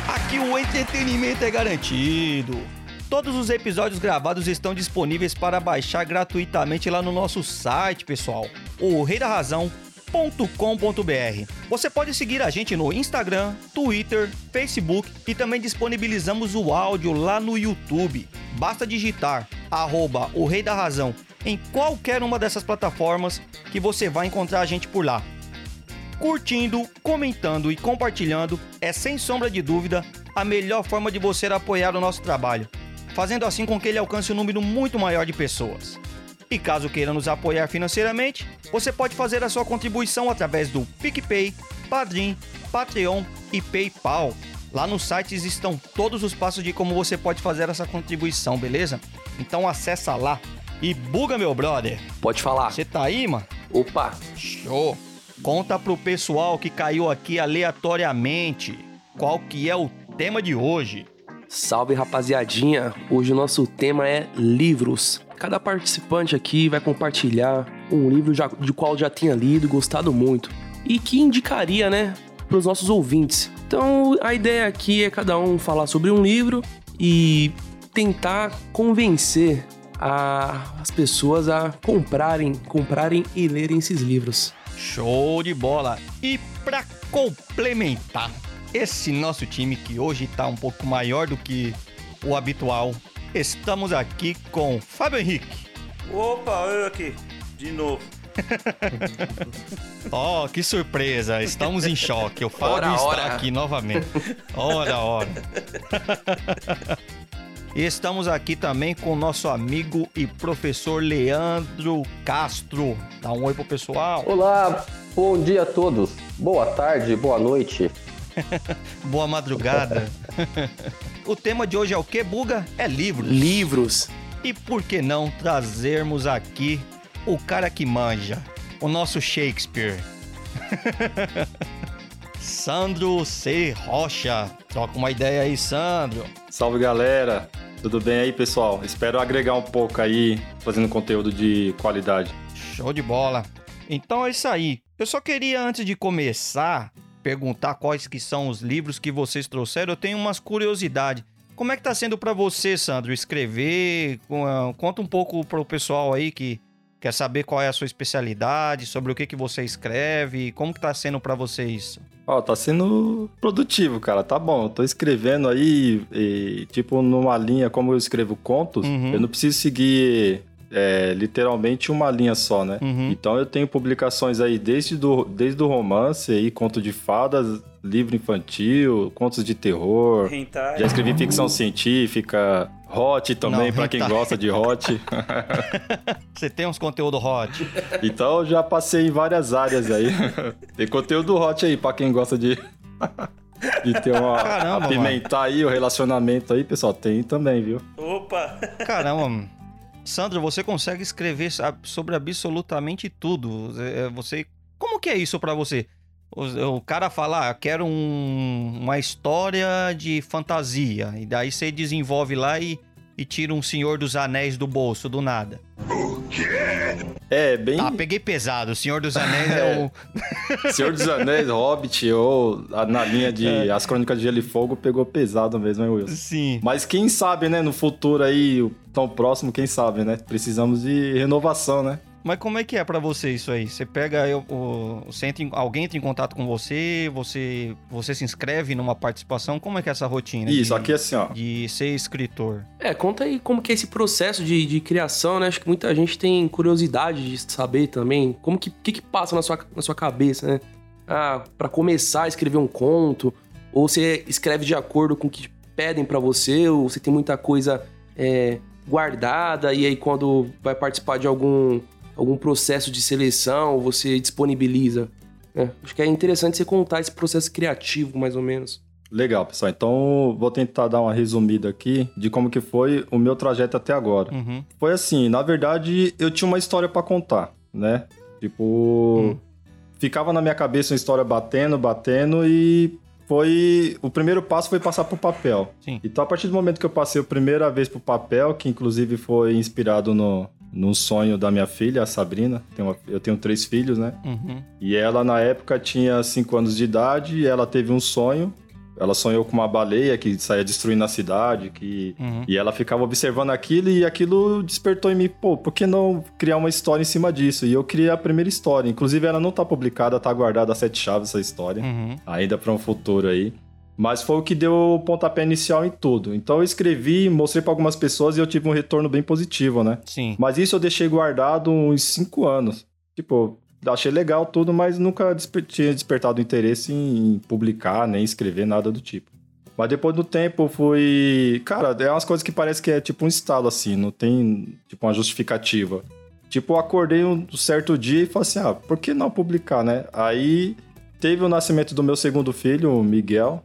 Aqui o entretenimento é garantido. Todos os episódios gravados estão disponíveis para baixar gratuitamente lá no nosso site, pessoal. O Rei da Razão.com.br. Você pode seguir a gente no Instagram, Twitter, Facebook e também disponibilizamos o áudio lá no YouTube. Basta digitar arroba o Rei da Razão em qualquer uma dessas plataformas que você vai encontrar a gente por lá curtindo, comentando e compartilhando é sem sombra de dúvida a melhor forma de você apoiar o nosso trabalho, fazendo assim com que ele alcance um número muito maior de pessoas. E caso queira nos apoiar financeiramente, você pode fazer a sua contribuição através do PicPay, Padrim, Patreon e PayPal. Lá nos sites estão todos os passos de como você pode fazer essa contribuição, beleza? Então acessa lá e buga meu brother. Pode falar. Você tá aí, mano? Opa! Show! Conta pro pessoal que caiu aqui aleatoriamente qual que é o tema de hoje. Salve rapaziadinha! Hoje o nosso tema é livros. Cada participante aqui vai compartilhar um livro já, de qual já tenha lido gostado muito e que indicaria, né, para os nossos ouvintes. Então a ideia aqui é cada um falar sobre um livro e tentar convencer a, as pessoas a comprarem, comprarem e lerem esses livros. Show de bola! E para complementar esse nosso time que hoje tá um pouco maior do que o habitual, estamos aqui com Fábio Henrique. Opa, eu aqui, de novo. <laughs> oh, que surpresa! Estamos em choque. O Fábio Ora, está ora. aqui novamente. Ora, ora. <laughs> E estamos aqui também com o nosso amigo e professor Leandro Castro. Dá um oi pro pessoal. Olá, bom dia a todos. Boa tarde, boa noite. <laughs> Boa madrugada. <laughs> o tema de hoje é o que, Buga? É livro. Livros. E por que não trazermos aqui o cara que manja, o nosso Shakespeare? <laughs> Sandro C. Rocha. Troca uma ideia aí, Sandro. Salve galera, tudo bem aí pessoal? Espero agregar um pouco aí, fazendo conteúdo de qualidade. Show de bola. Então é isso aí. Eu só queria, antes de começar, perguntar quais que são os livros que vocês trouxeram. Eu tenho umas curiosidades. Como é que tá sendo para você, Sandro, escrever? Conta um pouco pro pessoal aí que quer saber qual é a sua especialidade, sobre o que que você escreve, como que tá sendo para você isso? Ó, tá sendo produtivo, cara, tá bom. Eu tô escrevendo aí, e, tipo, numa linha, como eu escrevo contos, Uhum. eu não preciso seguir é, literalmente uma linha só, né? Uhum. Então eu tenho publicações aí desde do, desde o romance aí, conto de fadas, livro infantil, contos de terror. Hentai. Já escrevi ficção científica, hot também, pra quem gosta de hot. <laughs> Você tem uns conteúdo hot. então eu já passei em várias áreas aí. <laughs> Tem conteúdo hot aí pra quem gosta de, de ter uma. Caramba, apimentar aí o relacionamento aí, pessoal. Tem também, viu? Opa! Caramba, mano. Sandro, você consegue escrever sobre absolutamente tudo. É, Você, como que é isso pra você? O, o cara fala, ah, quero um- uma história de fantasia. E daí você desenvolve lá e, e tira um Senhor dos Anéis do bolso, do nada. É, bem. Tá, peguei pesado. O Senhor dos Anéis é o... <laughs> <laughs> Senhor dos Anéis, Hobbit ou na linha de É. As Crônicas de Gelo e Fogo pegou pesado mesmo, hein, Wilson? Sim. Mas quem sabe, né, no futuro aí, tão próximo, quem sabe, né? Precisamos de renovação, né? Mas como é que é pra você isso aí? Você pega, eu- o, você entra em- alguém entra em contato com você, você, você se inscreve numa participação, como é que é essa rotina? Isso, de- aqui assim, ó. de ser escritor. É, conta aí como que é esse processo de, de criação, né? Acho que muita gente tem curiosidade de saber também como que, que, que passa na sua, na sua cabeça, né? Ah, pra começar a escrever um conto, ou você escreve de acordo com o que pedem pra você, ou você tem muita coisa é, guardada, e aí quando vai participar de algum, algum processo de seleção, você disponibiliza. né? Acho que é interessante você contar esse processo criativo, mais ou menos. Legal, pessoal. Então, vou tentar dar uma resumida aqui de como que foi o meu trajeto até agora. Uhum. Foi assim, na verdade, eu tinha uma história pra contar, né? Tipo, Hum. ficava na minha cabeça uma história batendo, batendo e foi o primeiro passo foi passar pro papel. Sim. Então, a partir do momento que eu passei a primeira vez pro papel, que inclusive foi inspirado no num sonho da minha filha, a Sabrina. Eu tenho três filhos, né? Uhum. E ela, na época, tinha 5 anos de idade e ela teve um sonho. Ela sonhou com uma baleia que saía destruindo a cidade, que... Uhum. E ela ficava observando aquilo e aquilo despertou em mim, pô, por que não criar uma história em cima disso? E eu criei a primeira história. Inclusive, ela não tá publicada, tá guardada a sete chaves essa história, Uhum. ainda para um futuro aí. Mas foi o que deu o pontapé inicial em tudo. Então eu escrevi, mostrei para algumas pessoas e eu tive um retorno bem positivo, né? Sim. Mas isso eu deixei guardado uns 5 anos. Tipo, achei legal tudo, mas nunca desper- tinha despertado interesse em publicar, nem escrever, nada do tipo. Mas depois do tempo eu fui. Cara, é umas coisas que parece que é tipo um estalo assim, não tem tipo uma justificativa. Tipo, eu acordei um certo dia e falei assim: ah, por que não publicar, né? Aí teve o nascimento do meu segundo filho, o Miguel.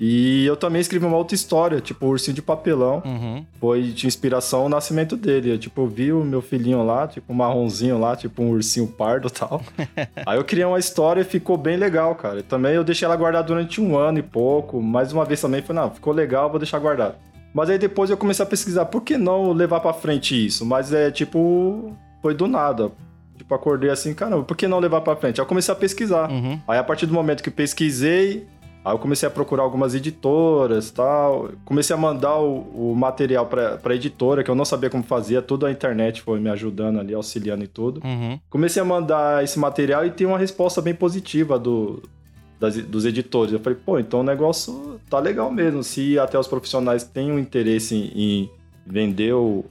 E eu também escrevi uma outra história, tipo, o Ursinho de Papelão. Uhum. Foi de inspiração o nascimento dele. Eu, tipo, vi o meu filhinho lá, tipo, um marronzinho lá, tipo, um ursinho pardo e tal. <laughs> aí eu criei uma história e ficou bem legal, cara. E também eu deixei ela guardada durante um ano e pouco. Mais uma vez também, falei, não, ficou legal, vou deixar guardado. Mas aí depois eu comecei a pesquisar, por que não levar pra frente isso? Mas é, tipo, foi do nada. Tipo, acordei assim, caramba, por que não levar pra frente? Aí eu comecei a pesquisar. Uhum. Aí a partir do momento que pesquisei, aí eu comecei a procurar algumas editoras tal. Comecei a mandar o, o material pra, pra editora, que eu não sabia como fazia, tudo a internet foi me ajudando ali, auxiliando e tudo. Uhum. Comecei a mandar esse material e tem uma resposta bem positiva do, das- dos editores. Eu falei, pô, então o negócio tá legal mesmo. Se até os profissionais têm um interesse em, em vender o,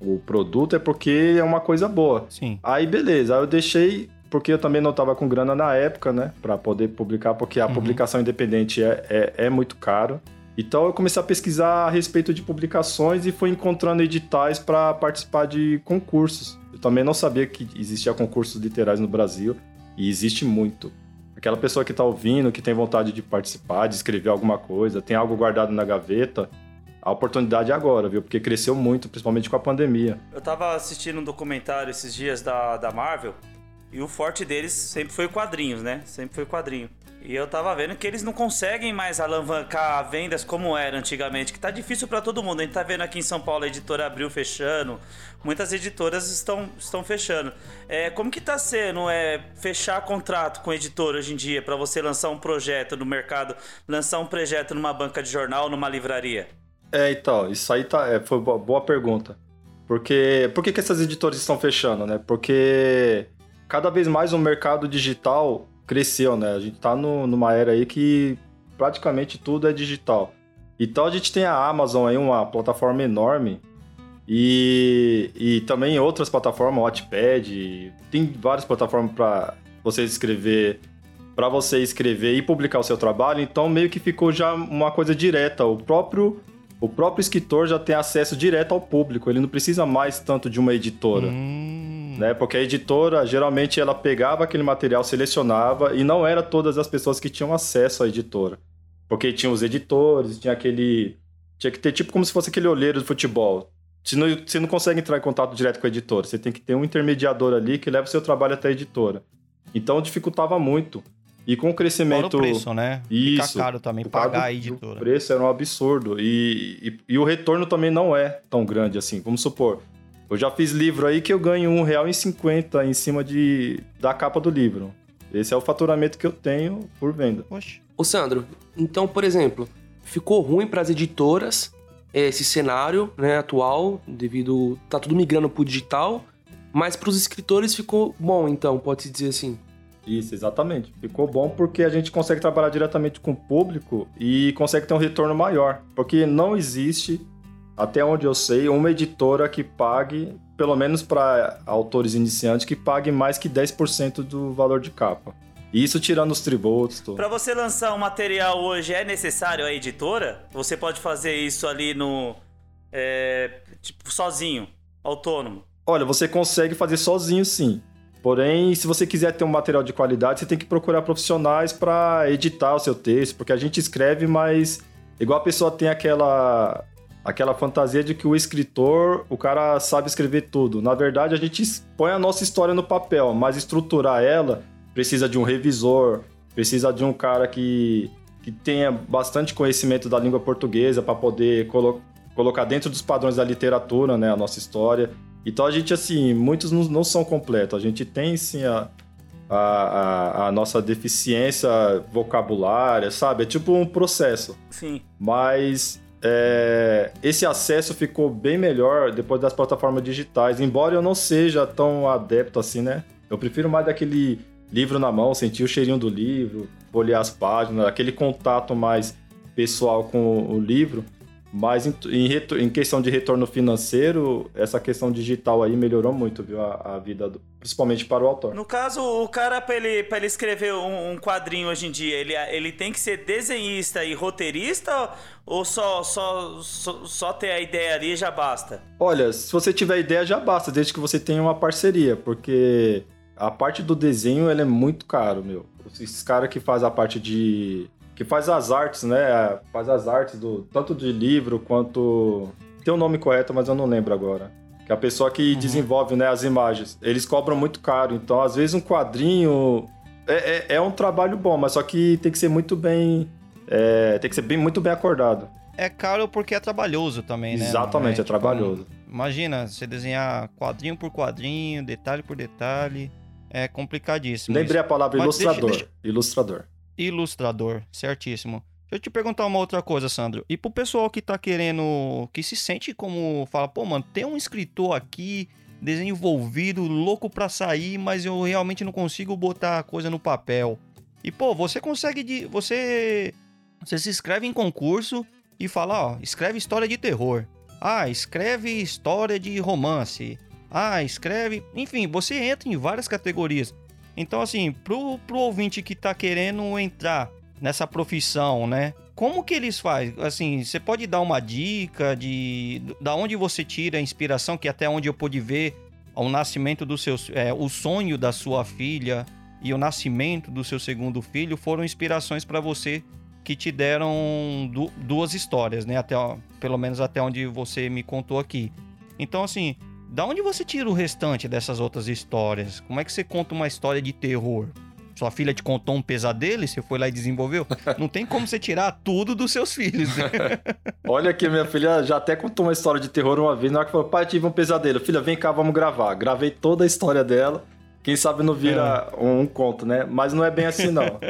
o produto, é porque é uma coisa boa. Sim. Aí beleza, aí eu deixei, porque eu também não tava com grana na época, né? Pra poder publicar, porque a Uhum. publicação independente é, é, é muito caro. Então eu comecei a pesquisar a respeito de publicações e fui encontrando editais para participar de concursos. Eu também não sabia que existia concursos literários no Brasil e existe muito. Aquela pessoa que tá ouvindo, que tem vontade de participar, de escrever alguma coisa, tem algo guardado na gaveta, a oportunidade é agora, viu? Porque cresceu muito, principalmente com a pandemia. Eu tava assistindo um documentário esses dias da, da Marvel e o forte deles sempre foi quadrinhos, né? Sempre foi quadrinho. E eu tava vendo que eles não conseguem mais alavancar vendas como era antigamente, que tá difícil pra todo mundo. A gente tá vendo aqui em São Paulo a editora Abril fechando, muitas editoras estão, estão fechando. É, como que tá sendo é, fechar contrato com editora hoje em dia pra você lançar um projeto no mercado, lançar um projeto numa banca de jornal, numa livraria? É, então, isso aí tá, é, foi boa, boa pergunta. Porque por que, que essas editoras estão fechando, né? Porque cada vez mais o mercado digital cresceu, né? A gente tá no- numa era aí que praticamente tudo é digital. Então a gente tem a Amazon aí, uma plataforma enorme, e, e também outras plataformas, Wattpad, tem várias plataformas para você escrever, para você escrever e publicar o seu trabalho, então meio que ficou já uma coisa direta. O próprio o próprio escritor já tem acesso direto ao público, ele não precisa mais tanto de uma editora. Hum. Né? Porque a editora, geralmente, ela pegava aquele material, selecionava, e não era todas as pessoas que tinham acesso à editora. Porque tinha os editores, tinha aquele. Tinha que ter tipo como se fosse aquele olheiro do futebol. Você não, você não consegue entrar em contato direto com a editora. Você tem que ter um intermediador ali que leva o seu trabalho até a editora. Então dificultava muito. E com o Fora crescimento. o preço, né? Isso. Fica caro também O pagar a editora. O preço era um absurdo. E, e, e o retorno também não é tão grande assim. Vamos supor, eu já fiz livro aí que eu ganho um real em 50 em cima de, da capa do livro. Esse é o faturamento que eu tenho por venda. Poxa. Ô Sandro, então, por exemplo, ficou ruim para as editoras esse cenário né, atual, devido. tá tudo migrando pro digital, mas para os escritores ficou bom, então, pode-se dizer assim. Isso, exatamente. Ficou bom porque a gente consegue trabalhar diretamente com o público e consegue ter um retorno maior. Porque não existe, até onde eu sei, uma editora que pague, pelo menos para autores iniciantes, que pague mais que 10% do valor de capa. Isso tirando os tributos. Pra você lançar um material hoje, é necessário a editora? Você pode fazer isso ali no. é, tipo, sozinho, autônomo. Olha, você consegue fazer sozinho sim. Porém, se você quiser ter um material de qualidade, você tem que procurar profissionais para editar o seu texto, porque a gente escreve, mas igual a pessoa tem aquela aquela fantasia de que o escritor, o cara sabe escrever tudo. Na verdade, a gente põe a nossa história no papel, mas estruturar ela precisa de um revisor, precisa de um cara que que tenha bastante conhecimento da língua portuguesa para poder colo colocar dentro dos padrões da literatura, né, a nossa história. Então a gente, assim, muitos não, não são completos. A gente tem, sim, a, a, a, a nossa deficiência vocabulária, sabe? É tipo um processo. Sim. Mas é, esse acesso ficou bem melhor depois das plataformas digitais. Embora eu não seja tão adepto assim, né? Eu prefiro mais daquele livro na mão, sentir o cheirinho do livro, folhear as páginas, aquele contato mais pessoal com o livro. Mas em, em, em questão de retorno financeiro, essa questão digital aí melhorou muito, viu? A, a vida, do- principalmente para o autor. No caso, o cara, pra ele, pra ele escrever um, um quadrinho hoje em dia, ele, ele tem que ser desenhista e roteirista ou só, só, só, só ter a ideia ali e já basta? Olha, se você tiver ideia, já basta, desde que você tenha uma parceria, porque a parte do desenho ela é muito caro, meu. Esses caras que fazem a parte de. Que faz as artes, né? Faz as artes do tanto de livro quanto tem o um nome correto, mas eu não lembro agora. Que é a pessoa que uhum. desenvolve, né, as imagens. Eles cobram muito caro, então às vezes um quadrinho é, é, é um trabalho bom, mas só que tem que ser muito bem, é, tem que ser bem, muito bem acordado. É caro porque é trabalhoso também, né? Exatamente, é, é tipo, trabalhoso. Imagina, você desenhar quadrinho por quadrinho, detalhe por detalhe, é complicadíssimo. Lembrei isso. a palavra Mas ilustrador. Deixa, deixa... Ilustrador. Ilustrador, certíssimo. Deixa eu te perguntar uma outra coisa, Sandro. E pro pessoal que tá querendo, que se sente como, fala, pô, mano, tem um escritor aqui desenvolvido, louco pra sair, mas eu realmente não consigo botar a coisa no papel. E, pô, você consegue, de, você, você se inscreve em concurso e fala, ó, escreve história de terror. Ah, escreve história de romance. Ah, escreve. Enfim, você entra em várias categorias. Então, assim, pro, pro ouvinte que tá querendo entrar nessa profissão, né? Como que eles fazem? Assim, você pode dar uma dica de da onde você tira a inspiração, que até onde eu pude ver o nascimento do seu, é, o sonho da sua filha e o nascimento do seu segundo filho foram inspirações para você que te deram du duas histórias, né? Até, pelo menos até onde você me contou aqui. Então, assim, da onde você tira o restante dessas outras histórias? Como é que você conta uma história de terror? Sua filha te contou um pesadelo e você foi lá e desenvolveu? <laughs> Não tem como você tirar tudo dos seus filhos, né? <laughs> Olha aqui, minha filha já até contou uma história de terror uma vez, na hora que falou, pai, tive um pesadelo. Filha, vem cá, vamos gravar. Gravei toda a história dela. Quem sabe não vira é. um, um conto, né? Mas não é bem assim, não. <laughs>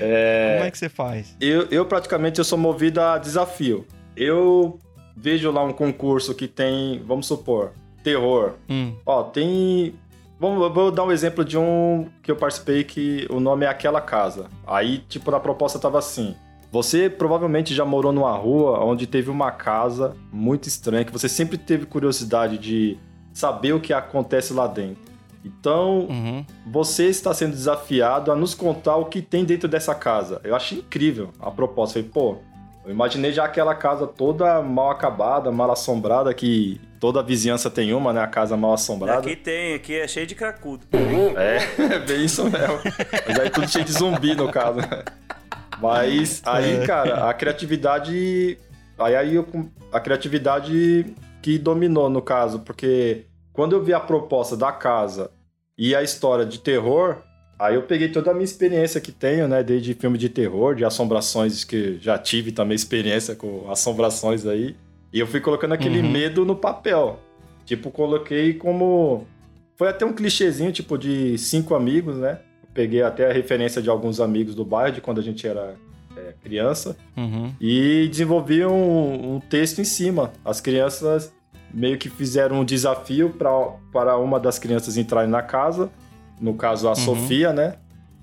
É... Como é que você faz? Eu, eu praticamente eu sou movido a desafio. Eu vejo lá um concurso que tem, vamos supor, terror. Hum. Ó, tem. Vamos, vou dar um exemplo de um que eu participei que o nome é Aquela Casa. Aí, tipo, na proposta tava assim. Você provavelmente já morou numa rua onde teve uma casa muito estranha, que você sempre teve curiosidade de saber o que acontece lá dentro. Então, uhum. você está sendo desafiado a nos contar o que tem dentro dessa casa. Eu achei incrível a proposta. Falei, pô, eu imaginei já aquela casa toda mal acabada, mal assombrada, que toda a vizinhança tem uma, né? A casa mal assombrada. Aqui tem, aqui é cheio de cracudo. É, <laughs> bem isso mesmo. Mas aí tudo cheio de zumbi, no caso. Mas aí, é. cara, a criatividade. Aí, aí eu, a criatividade que dominou no caso, porque quando eu vi a proposta da casa e a história de terror, aí eu peguei toda a minha experiência que tenho, né? Desde filme de terror, de assombrações, que já tive também experiência com assombrações aí. E eu fui colocando aquele uhum. medo no papel. Tipo, coloquei como. Foi até um clichêzinho, tipo, de cinco amigos, né? Peguei até a referência de alguns amigos do bairro, de quando a gente era é, criança. Uhum. E desenvolvi um, um texto em cima. As crianças meio que fizeram um desafio para uma das crianças entrarem na casa. No caso, a uhum. Sofia, né?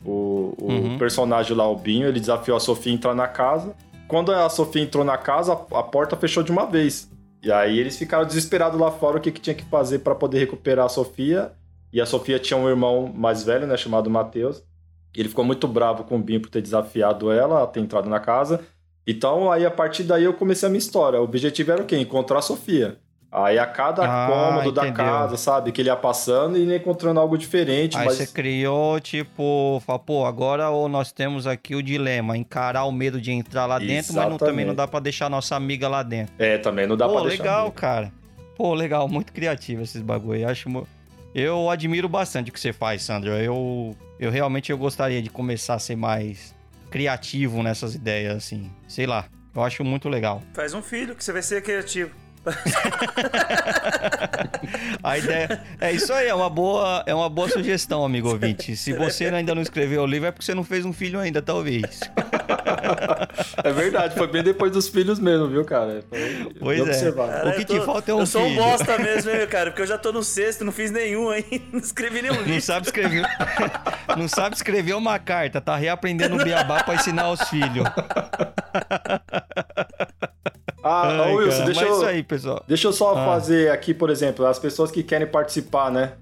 O, o uhum. personagem lá, o Binho, ele desafiou a Sofia a entrar na casa. Quando a Sofia entrou na casa, a porta fechou de uma vez. E aí eles ficaram desesperados lá fora o que, que tinha que fazer para poder recuperar a Sofia. E a Sofia tinha um irmão mais velho, né? Chamado Matheus. Ele ficou muito bravo com o Binho por ter desafiado ela a ter entrado na casa. Então, aí a partir daí eu comecei a minha história. O objetivo era o quê? Encontrar a Sofia. Aí a cada ah, cômodo entendeu. da casa, sabe, que ele ia passando e ia encontrando algo diferente. Aí mas... você criou, tipo, fala, pô, agora ou nós temos aqui o dilema, encarar o medo de entrar lá Exatamente. dentro, mas não, também não dá para deixar nossa amiga lá dentro. É, também não dá pô, pra deixar. Pô, legal, cara. Pô, legal, muito criativo esses bagulho. Eu acho. Eu admiro bastante o que você faz, Sandro. Eu, eu realmente eu gostaria de começar a ser mais criativo nessas ideias, assim. Sei lá. Eu acho muito legal. Faz um filho que você vai ser criativo. <laughs> a ideia é isso aí, é uma boa, é uma boa sugestão, amigo ouvinte. Se você ainda não escreveu o livro é porque você não fez um filho ainda, talvez. <laughs> É verdade, foi bem depois dos filhos mesmo, viu, cara? Foi pois é. Observar. Cara, o que tô, te falta é um eu filho. Eu sou um bosta mesmo, hein, cara, porque eu já tô no sexto, não fiz nenhum ainda, <laughs> não escrevi nenhum livro. Não sabe escrever, não sabe escrever uma carta, tá reaprendendo o beabá pra ensinar aos filhos. Ah, Ai, Wilson, cara, deixa eu, isso aí, pessoal. Deixa eu só ah. fazer aqui, por exemplo, as pessoas que querem participar, né?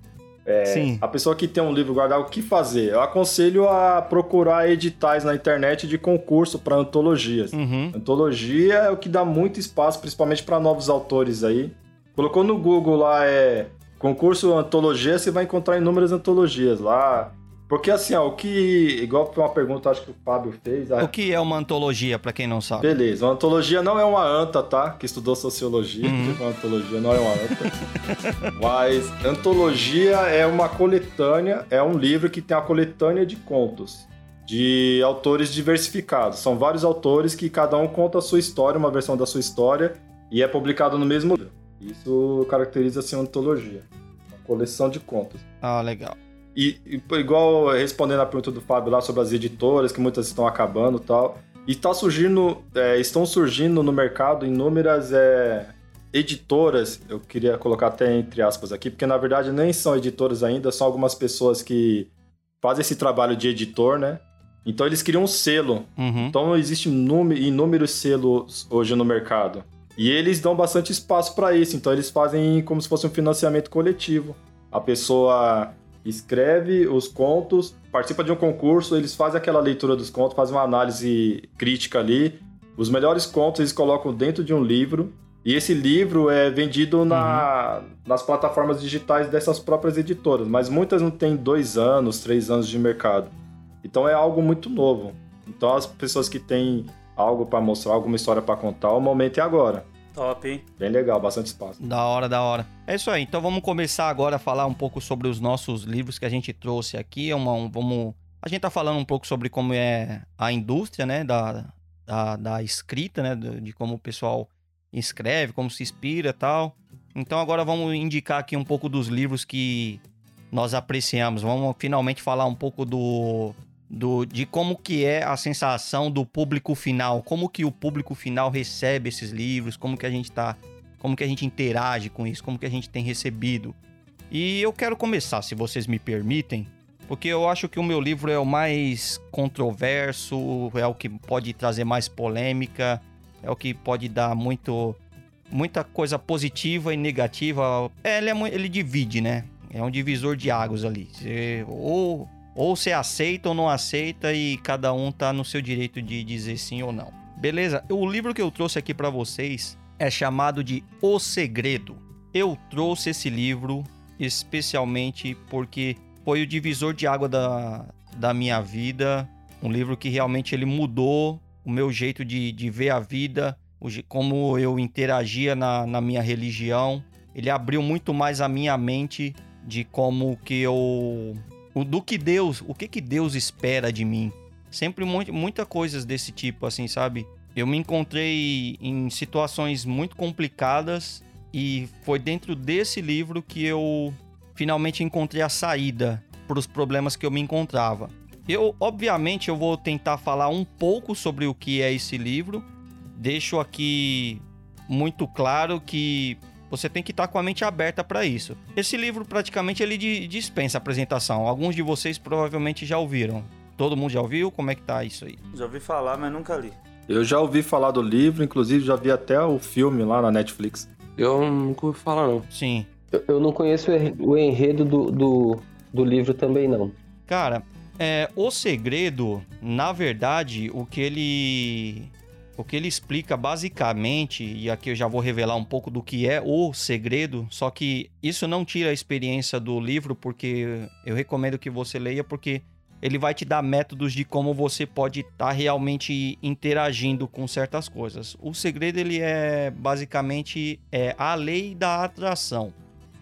É, Sim. A pessoa que tem um livro guardado, o que fazer? Eu aconselho a procurar editais na internet de concurso para antologias. Uhum. Antologia é o que dá muito espaço, principalmente para novos autores aí. Colocou no Google lá, é concurso antologia, você vai encontrar inúmeras antologias lá. Porque assim, ó, o que. Igual foi uma pergunta, acho que o Fábio fez. O que é uma antologia, para quem não sabe? Beleza, uma antologia não é uma anta, tá? Que estudou sociologia. Uhum. Uma antologia não é uma anta. <laughs> Mas antologia é uma coletânea, é um livro que tem a coletânea de contos de autores diversificados. São vários autores que cada um conta a sua história, uma versão da sua história, e é publicado no mesmo livro. Isso caracteriza assim, uma antologia. Uma coleção de contos. Ah, legal. E, igual respondendo a pergunta do Fábio lá sobre as editoras, que muitas estão acabando e tal. E tá surgindo, é, estão surgindo no mercado inúmeras é, editoras, eu queria colocar até entre aspas aqui, porque na verdade nem são editoras ainda, são algumas pessoas que fazem esse trabalho de editor, né? Então eles criam um selo. Uhum. Então existe inúmeros selos hoje no mercado. E eles dão bastante espaço para isso. Então eles fazem como se fosse um financiamento coletivo. A pessoa escreve os contos, participa de um concurso, eles fazem aquela leitura dos contos, fazem uma análise crítica ali. Os melhores contos eles colocam dentro de um livro. E esse livro é vendido na, uhum. nas plataformas digitais dessas próprias editoras, mas muitas não têm dois anos, três anos de mercado. Então é algo muito novo. Então as pessoas que têm algo para mostrar, alguma história para contar, o momento é agora. Top, hein? Bem legal, bastante espaço. Da hora, da hora. É isso aí. Então vamos começar agora a falar um pouco sobre os nossos livros que a gente trouxe aqui. É uma, um, vamos, a gente tá falando um pouco sobre como é a indústria, né, da, da, da escrita, né, de, de como o pessoal escreve, como se inspira, tal. Então agora vamos indicar aqui um pouco dos livros que nós apreciamos. Vamos finalmente falar um pouco do do, de como que é a sensação do público final, como que o público final recebe esses livros, como que a gente tá, como que a gente interage com isso, como que a gente tem recebido. E eu quero começar, se vocês me permitem, porque eu acho que o meu livro é o mais controverso, é o que pode trazer mais polêmica, é o que pode dar muito muita coisa positiva e negativa. É, ele, é, ele divide, né? É um divisor de águas ali. Você, ou ou você aceita ou não aceita e cada um tá no seu direito de dizer sim ou não. Beleza? O livro que eu trouxe aqui para vocês é chamado de O Segredo. Eu trouxe esse livro especialmente porque foi o divisor de água da, da minha vida. Um livro que realmente ele mudou o meu jeito de, de ver a vida, como eu interagia na, na minha religião. Ele abriu muito mais a minha mente de como que eu o do que Deus, o que que Deus espera de mim. Sempre muito, muita coisas desse tipo, assim, sabe? Eu me encontrei em situações muito complicadas e foi dentro desse livro que eu finalmente encontrei a saída para os problemas que eu me encontrava. Eu, obviamente, eu vou tentar falar um pouco sobre o que é esse livro. Deixo aqui muito claro que você tem que estar com a mente aberta para isso. Esse livro praticamente ele dispensa apresentação. Alguns de vocês provavelmente já ouviram. Todo mundo já ouviu? Como é que tá isso aí? Já ouvi falar, mas nunca li. Eu já ouvi falar do livro, inclusive já vi até o filme lá na Netflix. Eu nunca ouvi falar, não. Sim. Eu, eu não conheço o enredo do, do, do livro também, não. Cara, é, o segredo, na verdade, o que ele o que ele explica basicamente, e aqui eu já vou revelar um pouco do que é o segredo, só que isso não tira a experiência do livro, porque eu recomendo que você leia, porque ele vai te dar métodos de como você pode estar tá realmente interagindo com certas coisas. O segredo ele é basicamente é a lei da atração.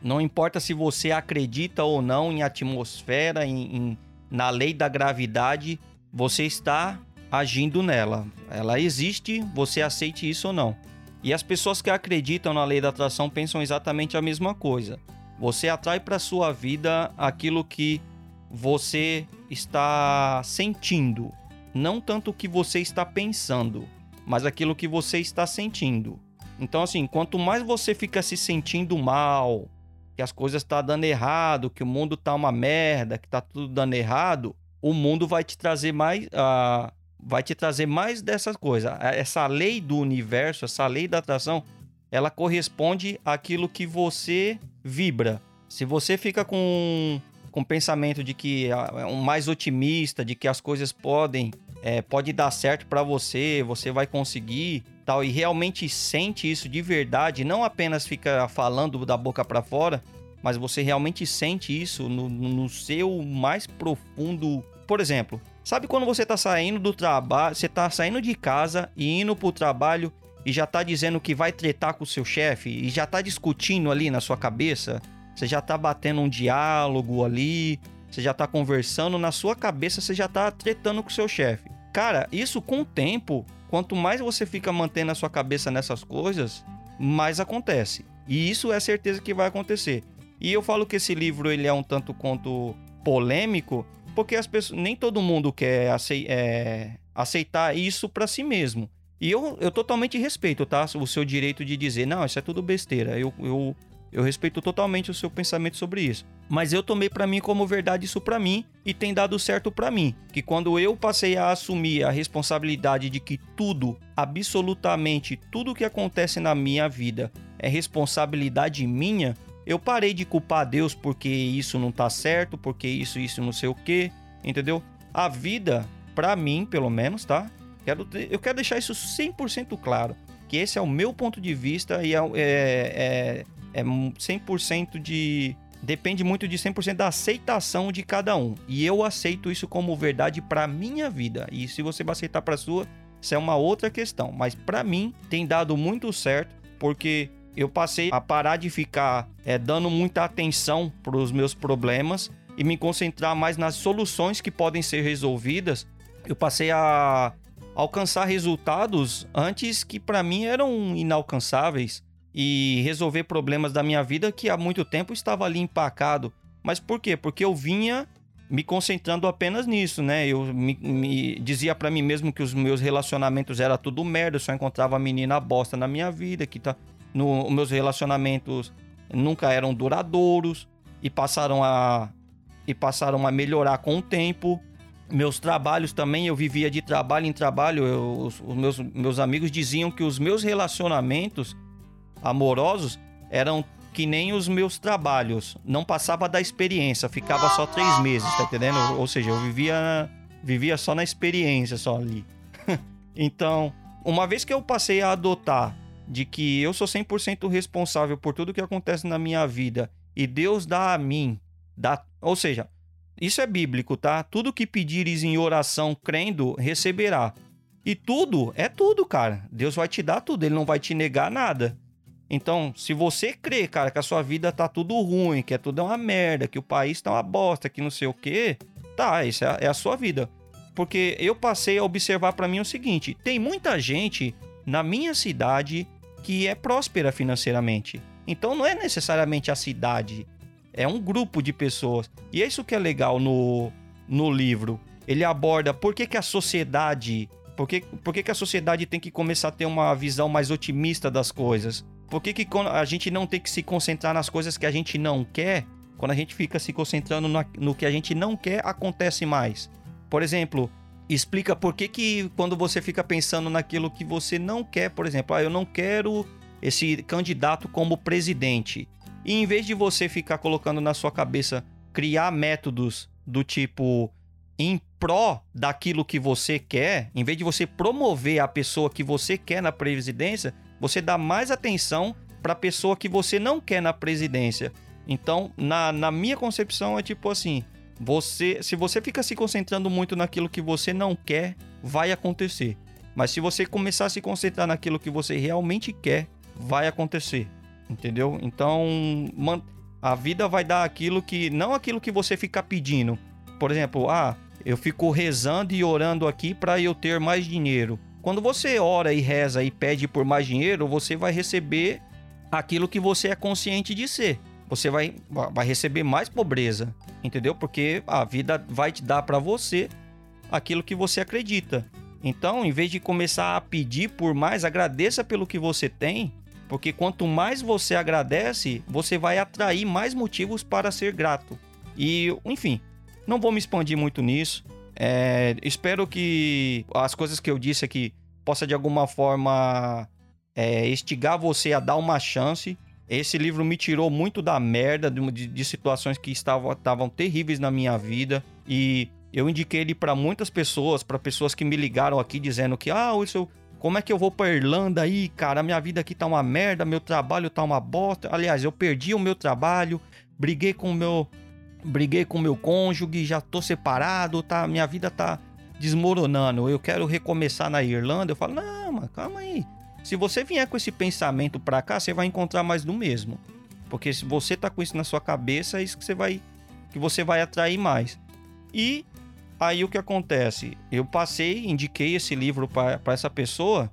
Não importa se você acredita ou não em atmosfera, em, em na lei da gravidade, você está agindo nela. Ela existe, você aceite isso ou não. E as pessoas que acreditam na lei da atração pensam exatamente a mesma coisa. Você atrai para sua vida aquilo que você está sentindo, não tanto o que você está pensando, mas aquilo que você está sentindo. Então assim, quanto mais você fica se sentindo mal, que as coisas estão tá dando errado, que o mundo tá uma merda, que tá tudo dando errado, o mundo vai te trazer mais uh, vai te trazer mais dessas coisas. Essa lei do universo, essa lei da atração, ela corresponde àquilo que você vibra. Se você fica com com pensamento de que é um mais otimista, de que as coisas podem é, pode dar certo para você, você vai conseguir, tal, e realmente sente isso de verdade, não apenas fica falando da boca para fora, mas você realmente sente isso no, no seu mais profundo. Por exemplo, sabe quando você tá saindo do trabalho, você tá saindo de casa e indo pro trabalho e já tá dizendo que vai tretar com o seu chefe e já tá discutindo ali na sua cabeça? Você já tá batendo um diálogo ali, você já tá conversando, na sua cabeça você já tá tretando com o seu chefe. Cara, isso com o tempo, quanto mais você fica mantendo a sua cabeça nessas coisas, mais acontece. E isso é certeza que vai acontecer. E eu falo que esse livro ele é um tanto quanto polêmico, porque as pessoas nem todo mundo quer é, aceitar isso para si mesmo. E eu, eu totalmente respeito, tá? O seu direito de dizer, não, isso é tudo besteira. Eu, eu, eu respeito totalmente o seu pensamento sobre isso. Mas eu tomei para mim como verdade isso para mim e tem dado certo para mim. Que quando eu passei a assumir a responsabilidade de que tudo, absolutamente tudo que acontece na minha vida é responsabilidade minha, eu parei de culpar Deus porque isso não tá certo, porque isso, isso não sei o que, entendeu? A vida, para mim, pelo menos, tá? Quero, eu quero deixar isso 100% claro. Que esse é o meu ponto de vista e é, é, é, é 100% de. Depende muito de 100% da aceitação de cada um. E eu aceito isso como verdade para minha vida. E se você vai aceitar para sua, isso é uma outra questão. Mas para mim tem dado muito certo, porque eu passei a parar de ficar é, dando muita atenção para os meus problemas e me concentrar mais nas soluções que podem ser resolvidas. Eu passei a alcançar resultados antes que para mim eram inalcançáveis e resolver problemas da minha vida que há muito tempo estava ali empacado. Mas por quê? Porque eu vinha me concentrando apenas nisso, né? Eu me, me dizia para mim mesmo que os meus relacionamentos era tudo merda, eu só encontrava menina bosta na minha vida, que tá no, meus relacionamentos nunca eram duradouros e passaram a e passaram a melhorar com o tempo. Meus trabalhos também, eu vivia de trabalho em trabalho. Eu, os, os meus, meus amigos diziam que os meus relacionamentos amorosos eram que nem os meus trabalhos. Não passava da experiência, ficava só três meses, tá entendendo? Ou seja, eu vivia, vivia só na experiência, só ali. <laughs> então, uma vez que eu passei a adotar de que eu sou 100% responsável por tudo que acontece na minha vida e Deus dá a mim, dá, ou seja, isso é bíblico, tá? Tudo que pedires em oração crendo, receberá. E tudo, é tudo, cara. Deus vai te dar tudo, ele não vai te negar nada. Então, se você crê, cara, que a sua vida tá tudo ruim, que é tudo uma merda, que o país tá uma bosta, que não sei o quê, tá, isso é, é a sua vida. Porque eu passei a observar para mim o seguinte: tem muita gente na minha cidade que é próspera financeiramente. Então não é necessariamente a cidade, é um grupo de pessoas. E é isso que é legal no, no livro. Ele aborda por que, que a sociedade. Por que, por que, que a sociedade tem que começar a ter uma visão mais otimista das coisas? Por que, que a gente não tem que se concentrar nas coisas que a gente não quer? Quando a gente fica se concentrando no, no que a gente não quer, acontece mais. Por exemplo, explica por que, que quando você fica pensando naquilo que você não quer, por exemplo, ah, eu não quero esse candidato como presidente. E em vez de você ficar colocando na sua cabeça criar métodos do tipo em pró daquilo que você quer, em vez de você promover a pessoa que você quer na presidência, você dá mais atenção para a pessoa que você não quer na presidência. Então, na, na minha concepção, é tipo assim: você, se você fica se concentrando muito naquilo que você não quer, vai acontecer. Mas se você começar a se concentrar naquilo que você realmente quer, vai acontecer. Entendeu? Então, a vida vai dar aquilo que não aquilo que você fica pedindo. Por exemplo, ah, eu fico rezando e orando aqui para eu ter mais dinheiro. Quando você ora e reza e pede por mais dinheiro, você vai receber aquilo que você é consciente de ser você vai, vai receber mais pobreza, entendeu? Porque a vida vai te dar para você aquilo que você acredita. Então, em vez de começar a pedir por mais, agradeça pelo que você tem, porque quanto mais você agradece, você vai atrair mais motivos para ser grato. E, enfim, não vou me expandir muito nisso. É, espero que as coisas que eu disse aqui possa de alguma forma é, estigar você a dar uma chance esse livro me tirou muito da merda de, de situações que estavam, estavam terríveis na minha vida e eu indiquei ele para muitas pessoas, para pessoas que me ligaram aqui dizendo que ah, isso como é que eu vou para Irlanda aí, cara? Minha vida aqui tá uma merda, meu trabalho tá uma bosta. Aliás, eu perdi o meu trabalho, briguei com o meu briguei com meu cônjuge, já tô separado, tá, minha vida tá desmoronando. Eu quero recomeçar na Irlanda. Eu falo: "Não, mano, calma aí. Se você vier com esse pensamento pra cá, você vai encontrar mais do mesmo. Porque se você tá com isso na sua cabeça, é isso que você vai que você vai atrair mais. E aí o que acontece? Eu passei, indiquei esse livro para essa pessoa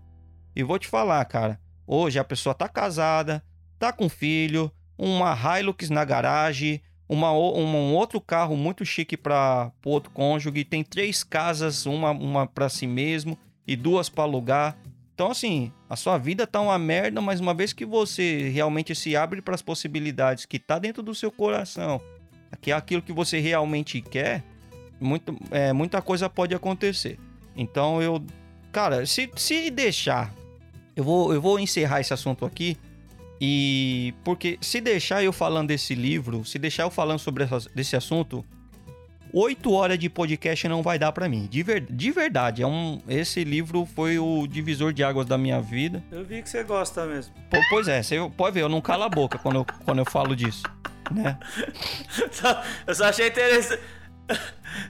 e vou te falar, cara. Hoje a pessoa tá casada, tá com filho, uma Hilux na garagem, uma, um outro carro muito chique para outro cônjuge, tem três casas, uma, uma para si mesmo e duas para alugar. Então, assim, a sua vida tá uma merda, mas uma vez que você realmente se abre para as possibilidades que tá dentro do seu coração, que é aquilo que você realmente quer, muito, é, muita coisa pode acontecer. Então, eu, cara, se, se deixar, eu vou, eu vou encerrar esse assunto aqui. E porque se deixar eu falando desse livro, se deixar eu falando sobre essa, desse assunto, oito horas de podcast não vai dar para mim. De, ver, de verdade, é um, esse livro foi o divisor de águas da minha vida. Eu vi que você gosta mesmo. Pô, pois é, você pode ver, eu não calo a boca quando eu, quando eu falo disso, né? <laughs> eu só achei interessante.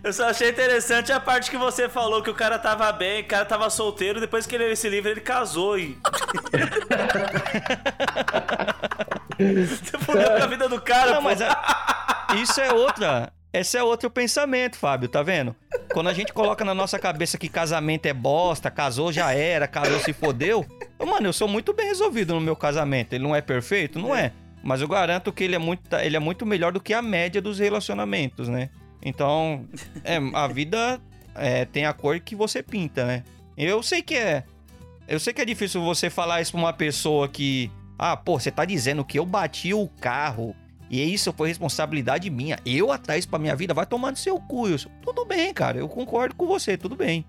Eu só achei interessante a parte que você falou que o cara tava bem, o cara tava solteiro, depois que ele leu esse livro, ele casou e. você <laughs> <laughs> fudeu com a vida do cara, Não, pô. mas é... isso é outra. Esse é outro pensamento, Fábio, tá vendo? Quando a gente coloca na nossa cabeça que casamento é bosta, casou já era, casou se fodeu. Mano, eu sou muito bem resolvido no meu casamento. Ele não é perfeito? Não é. Mas eu garanto que ele é muito, ele é muito melhor do que a média dos relacionamentos, né? Então, é, a vida é, tem a cor que você pinta, né? Eu sei que é. Eu sei que é difícil você falar isso pra uma pessoa que. Ah, pô, você tá dizendo que eu bati o carro e isso foi responsabilidade minha. Eu atrás pra minha vida, vai tomando seu cu. Tudo bem, cara, eu concordo com você, tudo bem.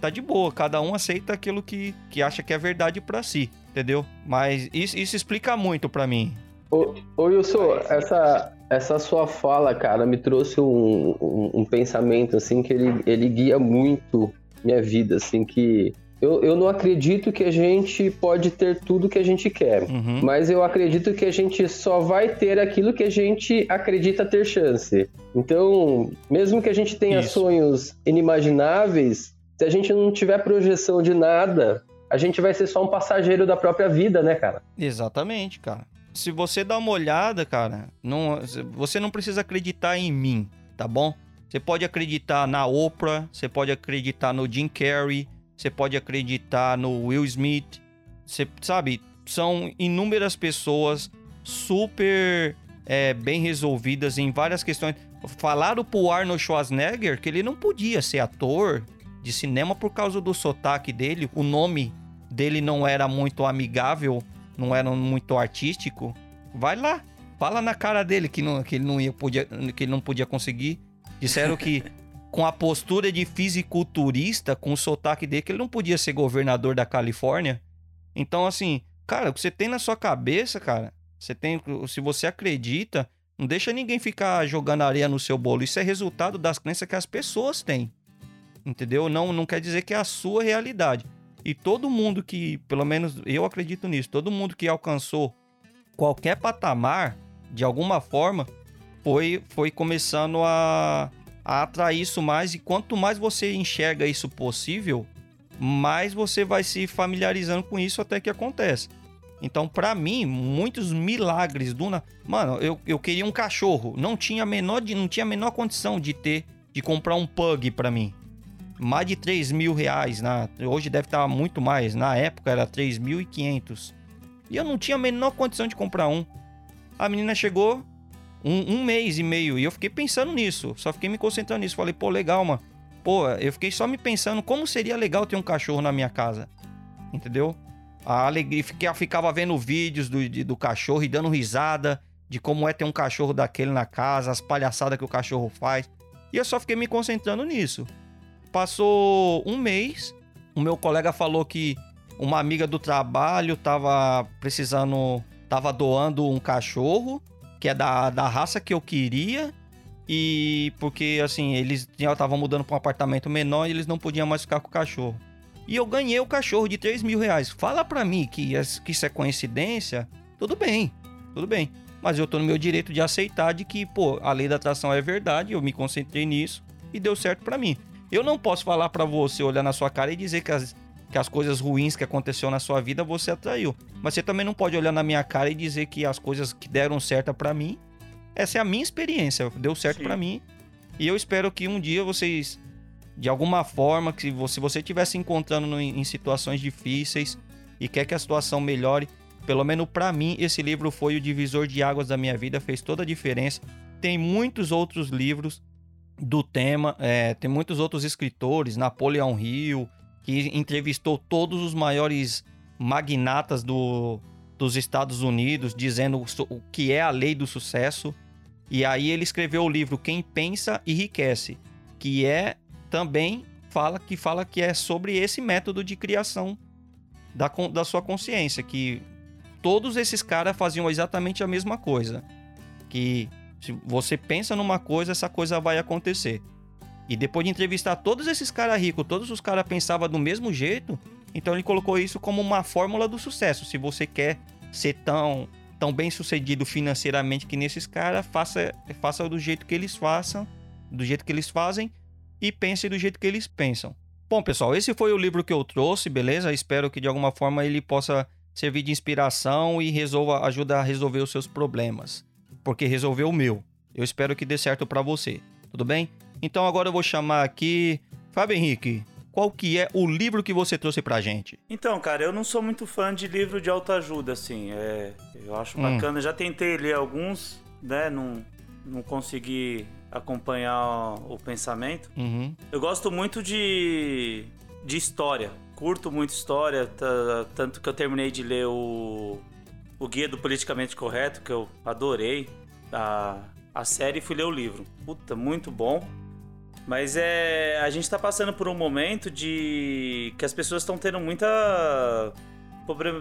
Tá de boa, cada um aceita aquilo que, que acha que é verdade para si, entendeu? Mas isso, isso explica muito para mim. Ô, ô Wilson, essa, essa sua fala, cara, me trouxe um, um, um pensamento, assim, que ele, ele guia muito minha vida, assim, que eu, eu não acredito que a gente pode ter tudo que a gente quer, uhum. mas eu acredito que a gente só vai ter aquilo que a gente acredita ter chance. Então, mesmo que a gente tenha Isso. sonhos inimagináveis, se a gente não tiver projeção de nada, a gente vai ser só um passageiro da própria vida, né, cara? Exatamente, cara. Se você dá uma olhada, cara, não, você não precisa acreditar em mim, tá bom? Você pode acreditar na Oprah, você pode acreditar no Jim Carrey, você pode acreditar no Will Smith. Você sabe, são inúmeras pessoas super é, bem resolvidas em várias questões. Falaram pro Arnold Schwarzenegger que ele não podia ser ator de cinema por causa do sotaque dele. O nome dele não era muito amigável, não era muito artístico. Vai lá, fala na cara dele que, não, que ele não ia, podia, que ele não podia conseguir. Disseram que <laughs> com a postura de fisiculturista, com o sotaque dele, que ele não podia ser governador da Califórnia. Então, assim, cara, o que você tem na sua cabeça, cara, você tem. Se você acredita, não deixa ninguém ficar jogando areia no seu bolo. Isso é resultado das crenças que as pessoas têm. Entendeu? Não, não quer dizer que é a sua realidade. E todo mundo que, pelo menos eu acredito nisso, todo mundo que alcançou qualquer patamar, de alguma forma, foi, foi começando a, a atrair isso mais e quanto mais você enxerga isso possível, mais você vai se familiarizando com isso até que acontece. Então, para mim, muitos milagres do na... mano, eu, eu queria um cachorro, não tinha menor de, não tinha a menor condição de ter de comprar um pug para mim. Mais de 3 mil reais, na... hoje deve estar muito mais, na época era 3.500. E eu não tinha a menor condição de comprar um. A menina chegou, um, um mês e meio. E eu fiquei pensando nisso. Só fiquei me concentrando nisso. Falei, pô, legal, mano. Pô, eu fiquei só me pensando como seria legal ter um cachorro na minha casa. Entendeu? A alegria. Fiquei, ficava vendo vídeos do, de, do cachorro e dando risada de como é ter um cachorro daquele na casa, as palhaçadas que o cachorro faz. E eu só fiquei me concentrando nisso. Passou um mês, o meu colega falou que uma amiga do trabalho tava precisando, tava doando um cachorro que é da, da raça que eu queria. E porque, assim, eles estavam mudando para um apartamento menor e eles não podiam mais ficar com o cachorro. E eu ganhei o cachorro de 3 mil reais. Fala pra mim que, que isso é coincidência. Tudo bem, tudo bem. mas eu tô no meu direito de aceitar de que, pô, a lei da atração é verdade, eu me concentrei nisso e deu certo para mim. Eu não posso falar para você olhar na sua cara e dizer que as, que as coisas ruins que aconteceu na sua vida você atraiu. Mas você também não pode olhar na minha cara e dizer que as coisas que deram certo para mim, essa é a minha experiência, deu certo para mim. E eu espero que um dia vocês de alguma forma que se você estiver se encontrando no, em situações difíceis e quer que a situação melhore, pelo menos para mim esse livro foi o divisor de águas da minha vida, fez toda a diferença. Tem muitos outros livros do tema, é, tem muitos outros escritores, Napoleão Hill, que entrevistou todos os maiores magnatas do, dos Estados Unidos, dizendo o que é a lei do sucesso. E aí ele escreveu o livro Quem Pensa Enriquece, que é também fala que fala que é sobre esse método de criação da, da sua consciência, que todos esses caras faziam exatamente a mesma coisa. Que se você pensa numa coisa, essa coisa vai acontecer. E depois de entrevistar todos esses caras ricos, todos os caras pensavam do mesmo jeito, então ele colocou isso como uma fórmula do sucesso. Se você quer ser tão, tão bem sucedido financeiramente que nesses caras, faça, faça do jeito que eles façam, do jeito que eles fazem, e pense do jeito que eles pensam. Bom, pessoal, esse foi o livro que eu trouxe, beleza? Espero que de alguma forma ele possa servir de inspiração e resolva ajuda a resolver os seus problemas, porque resolveu o meu. Eu espero que dê certo para você. Tudo bem? Então agora eu vou chamar aqui Fábio Henrique. Qual que é o livro que você trouxe pra gente? Então, cara, eu não sou muito fã de livro de autoajuda, assim. É, eu acho hum. bacana. Já tentei ler alguns, né? Não, não consegui acompanhar o pensamento. Uhum. Eu gosto muito de, de história. Curto muito história, tanto que eu terminei de ler o, o Guia do Politicamente Correto, que eu adorei. A, a série e fui ler o livro. Puta, muito bom. Mas é. A gente tá passando por um momento de. que as pessoas estão tendo muita.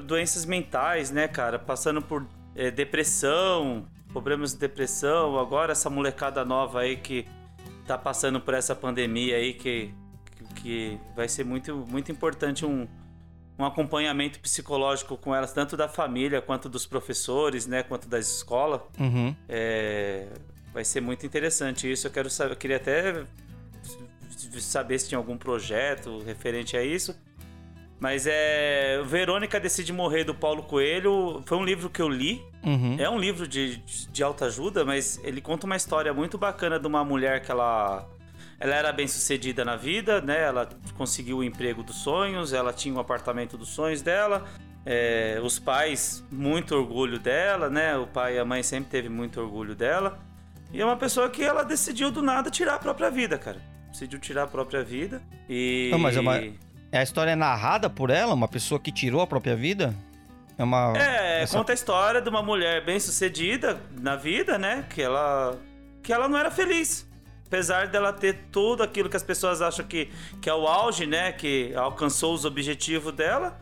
doenças mentais, né, cara? Passando por é, depressão, problemas de depressão, agora essa molecada nova aí que tá passando por essa pandemia aí que, que vai ser muito, muito importante um, um acompanhamento psicológico com elas, tanto da família quanto dos professores, né, quanto da escola. Uhum. É, vai ser muito interessante isso. Eu quero saber, eu queria até saber se tinha algum projeto referente a isso. Mas é. Verônica Decide Morrer, do Paulo Coelho, foi um livro que eu li. Uhum. É um livro de, de autoajuda, mas ele conta uma história muito bacana de uma mulher que ela. Ela era bem sucedida na vida, né? Ela conseguiu o emprego dos sonhos, ela tinha o apartamento dos sonhos dela. É, os pais, muito orgulho dela, né? O pai e a mãe sempre teve muito orgulho dela. E é uma pessoa que ela decidiu do nada tirar a própria vida, cara. Decidiu tirar a própria vida e. Não, mas é uma é a história narrada por ela, uma pessoa que tirou a própria vida? É uma. É, essa... conta a história de uma mulher bem sucedida na vida, né? Que ela. Que ela não era feliz. Apesar dela ter tudo aquilo que as pessoas acham que, que é o auge, né? Que alcançou os objetivos dela.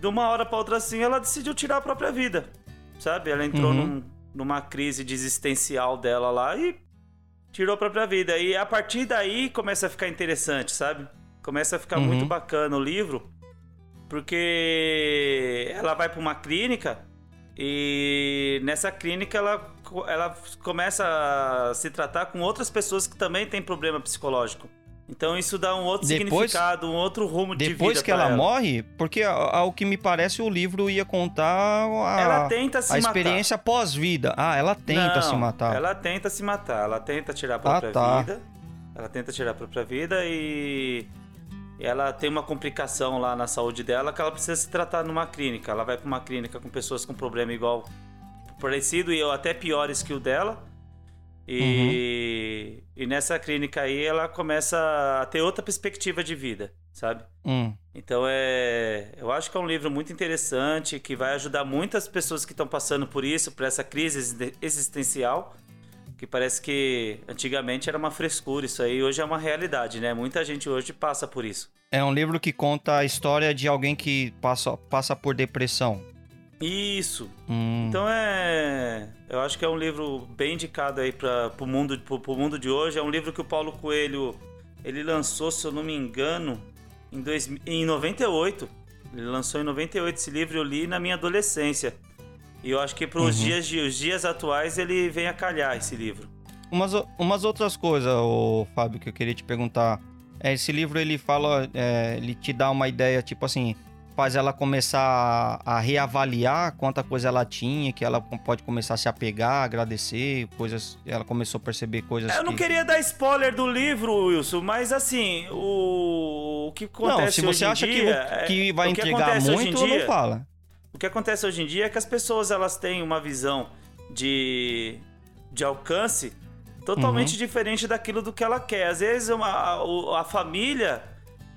De uma hora para outra assim, ela decidiu tirar a própria vida. Sabe? Ela entrou uhum. num, numa crise existencial dela lá e tirou a própria vida. E a partir daí começa a ficar interessante, sabe? Começa a ficar uhum. muito bacana o livro, porque ela vai para uma clínica e nessa clínica ela, ela começa a se tratar com outras pessoas que também têm problema psicológico. Então isso dá um outro depois, significado, um outro rumo de vida. Depois que ela, ela, morre, porque ao que me parece o livro ia contar a, ela tenta se a experiência pós-vida. Ah, ela tenta Não, se matar. Ela tenta se matar, ela tenta tirar a própria ah, tá. vida. Ela tenta tirar a própria vida e ela tem uma complicação lá na saúde dela que ela precisa se tratar numa clínica. Ela vai para uma clínica com pessoas com problema igual, parecido e até piores que o dela. E, uhum. e nessa clínica aí ela começa a ter outra perspectiva de vida, sabe? Uhum. Então é, eu acho que é um livro muito interessante que vai ajudar muitas pessoas que estão passando por isso, por essa crise existencial que parece que antigamente era uma frescura isso aí, hoje é uma realidade, né? Muita gente hoje passa por isso. É um livro que conta a história de alguém que passa, passa por depressão. Isso. Hum. Então é, eu acho que é um livro bem indicado aí para o mundo, pro, pro mundo de hoje. É um livro que o Paulo Coelho ele lançou, se eu não me engano, em, dois, em 98. Ele lançou em 98 esse livro, eu li na minha adolescência. E eu acho que para os uhum. dias, os dias atuais ele vem a calhar esse livro. Umas, umas outras coisas, o Fábio, que eu queria te perguntar. É, esse livro ele fala, é, ele te dá uma ideia, tipo assim, faz ela começar a reavaliar quanta coisa ela tinha, que ela pode começar a se apegar, agradecer, coisas. Ela começou a perceber coisas. Eu não que... queria dar spoiler do livro, Wilson, mas assim, o, o que acontece não, se você acha dia, que, que vai entregar muito, dia, não fala. O que acontece hoje em dia é que as pessoas elas têm uma visão de, de alcance totalmente uhum. diferente daquilo do que ela quer. Às vezes uma, a, a família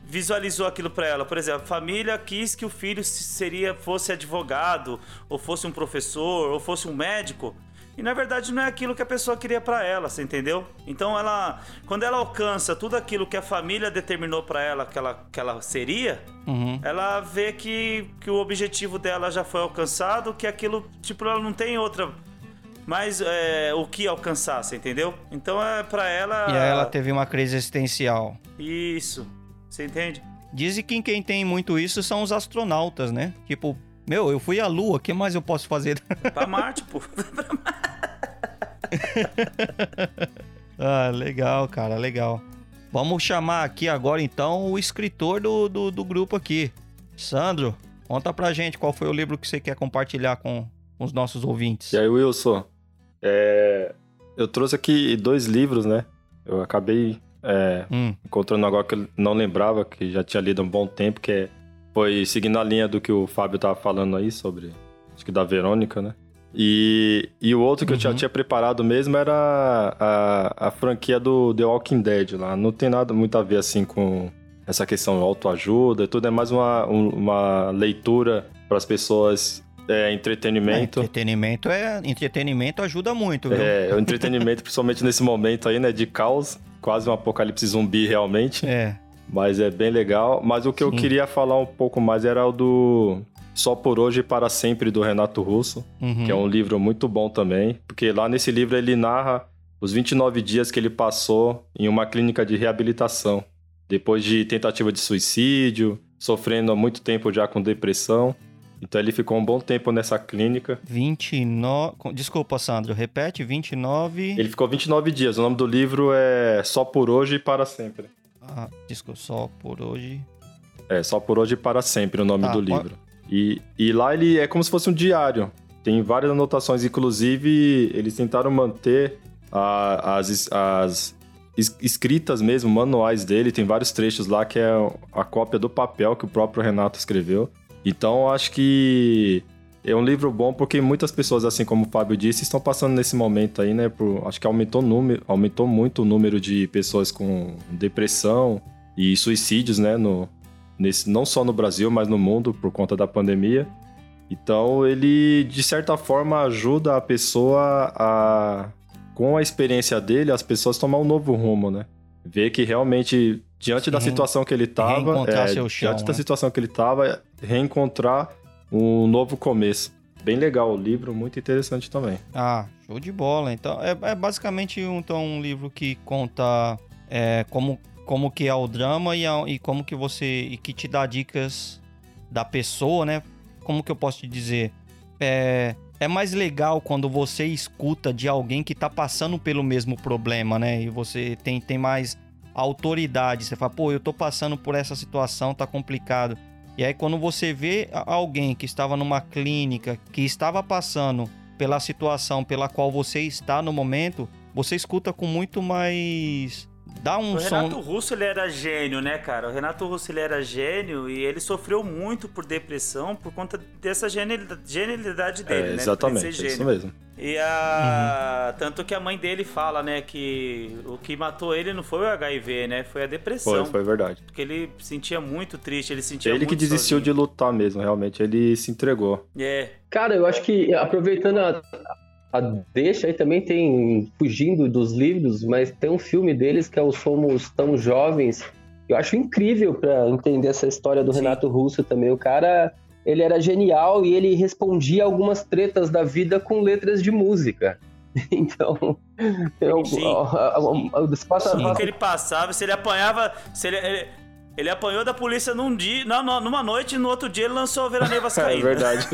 visualizou aquilo para ela. Por exemplo, a família quis que o filho seria fosse advogado, ou fosse um professor, ou fosse um médico. E na verdade não é aquilo que a pessoa queria para ela, você entendeu? Então ela, quando ela alcança tudo aquilo que a família determinou para ela que ela, que ela seria, uhum. ela vê que, que o objetivo dela já foi alcançado, que aquilo, tipo, ela não tem outra mais é, o que alcançar, você entendeu? Então é para ela. E aí ela teve uma crise existencial. Isso. Você entende? Dizem que quem tem muito isso são os astronautas, né? Tipo, meu, eu fui à Lua, o que mais eu posso fazer? Pra <laughs> Marte, pô. <laughs> ah, legal, cara, legal. Vamos chamar aqui agora então o escritor do, do, do, grupo aqui. Sandro, conta pra gente qual foi o livro que você quer compartilhar com os nossos ouvintes. E aí, Wilson? É... Eu trouxe aqui dois livros, né? Eu acabei é, hum. Encontrando agora que eu não lembrava, que já tinha lido há um bom tempo, que é, foi seguindo a linha do que o Fábio tava falando aí sobre. Acho que da Verônica, né? E, e o outro que uhum. eu já tinha preparado mesmo era a, a, franquia do The Walking Dead lá. Não tem nada muito a ver assim com essa questão de autoajuda, tudo é mais uma, uma leitura para as pessoas é, entretenimento. É, entretenimento é entretenimento ajuda muito, viu? É, o entretenimento, <laughs> principalmente nesse momento aí, né, de caos quase um apocalipse zumbi realmente. É. Mas é bem legal. Mas o que Sim. eu queria falar um pouco mais era o do Só por Hoje e para Sempre, do Renato Russo, uhum. que é um livro muito bom também. Porque lá nesse livro ele narra os 29 dias que ele passou em uma clínica de reabilitação. Depois de tentativa de suicídio, sofrendo há muito tempo já com depressão. Então ele ficou um bom tempo nessa clínica. 29. Desculpa, Sandro, repete: 29. Ele ficou 29 dias. O nome do livro é Só por Hoje e para Sempre. Ah, desculpa, Só por Hoje. É, Só por Hoje e para Sempre o nome tá, do livro. E, e lá ele é como se fosse um diário. Tem várias anotações, inclusive eles tentaram manter a, as, as escritas mesmo, manuais dele. Tem vários trechos lá que é a cópia do papel que o próprio Renato escreveu. Então, acho que é um livro bom porque muitas pessoas, assim como o Fábio disse, estão passando nesse momento aí, né? Por, acho que aumentou, número, aumentou muito o número de pessoas com depressão e suicídios, né? No, nesse, não só no Brasil, mas no mundo por conta da pandemia. Então, ele, de certa forma, ajuda a pessoa a. Com a experiência dele, as pessoas tomar um novo rumo, né? Ver que realmente diante Sim. da situação que ele estava, é, chão, diante né? da situação que ele estava, reencontrar um novo começo. Bem legal o livro, muito interessante também. Ah, show de bola. Então, é, é basicamente um, então, um livro que conta é, como, como que é o drama e, a, e como que você... e que te dá dicas da pessoa, né? Como que eu posso te dizer? É, é mais legal quando você escuta de alguém que tá passando pelo mesmo problema, né? E você tem, tem mais autoridade. Você fala, pô, eu tô passando por essa situação, tá complicado. E aí, quando você vê alguém que estava numa clínica, que estava passando pela situação pela qual você está no momento, você escuta com muito mais dá um o som. O Renato Russo ele era gênio, né, cara? O Renato Russo ele era gênio e ele sofreu muito por depressão por conta dessa genialidade dele, é, né? Exatamente, é isso mesmo. E a... Uhum. Tanto que a mãe dele fala, né, que o que matou ele não foi o HIV, né? Foi a depressão. Foi, foi verdade. Porque ele sentia muito triste, ele sentia Ele que desistiu sozinho. de lutar mesmo, realmente. Ele se entregou. É. Cara, eu acho que, aproveitando a, a deixa aí também tem, fugindo dos livros, mas tem um filme deles que é o Somos Tão Jovens. Eu acho incrível para entender essa história do Sim. Renato Russo também. O cara, ele era genial e ele respondia algumas tretas da vida com letras de música. Então, eu, Sim. O, o, Sim, que ele passava, se ele apanhava, se ele, ele Ele apanhou da polícia num dia, não, não, numa noite e no outro dia ele lançou o Veraneio <laughs> É Vascaíno. verdade.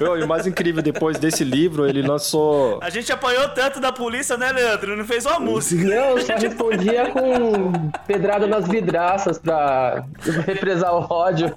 E o mais incrível, depois desse livro, ele lançou. A gente apanhou tanto da polícia, né, Leandro? Ele não fez uma música. Não, só respondia com pedrada nas vidraças pra represar o ódio.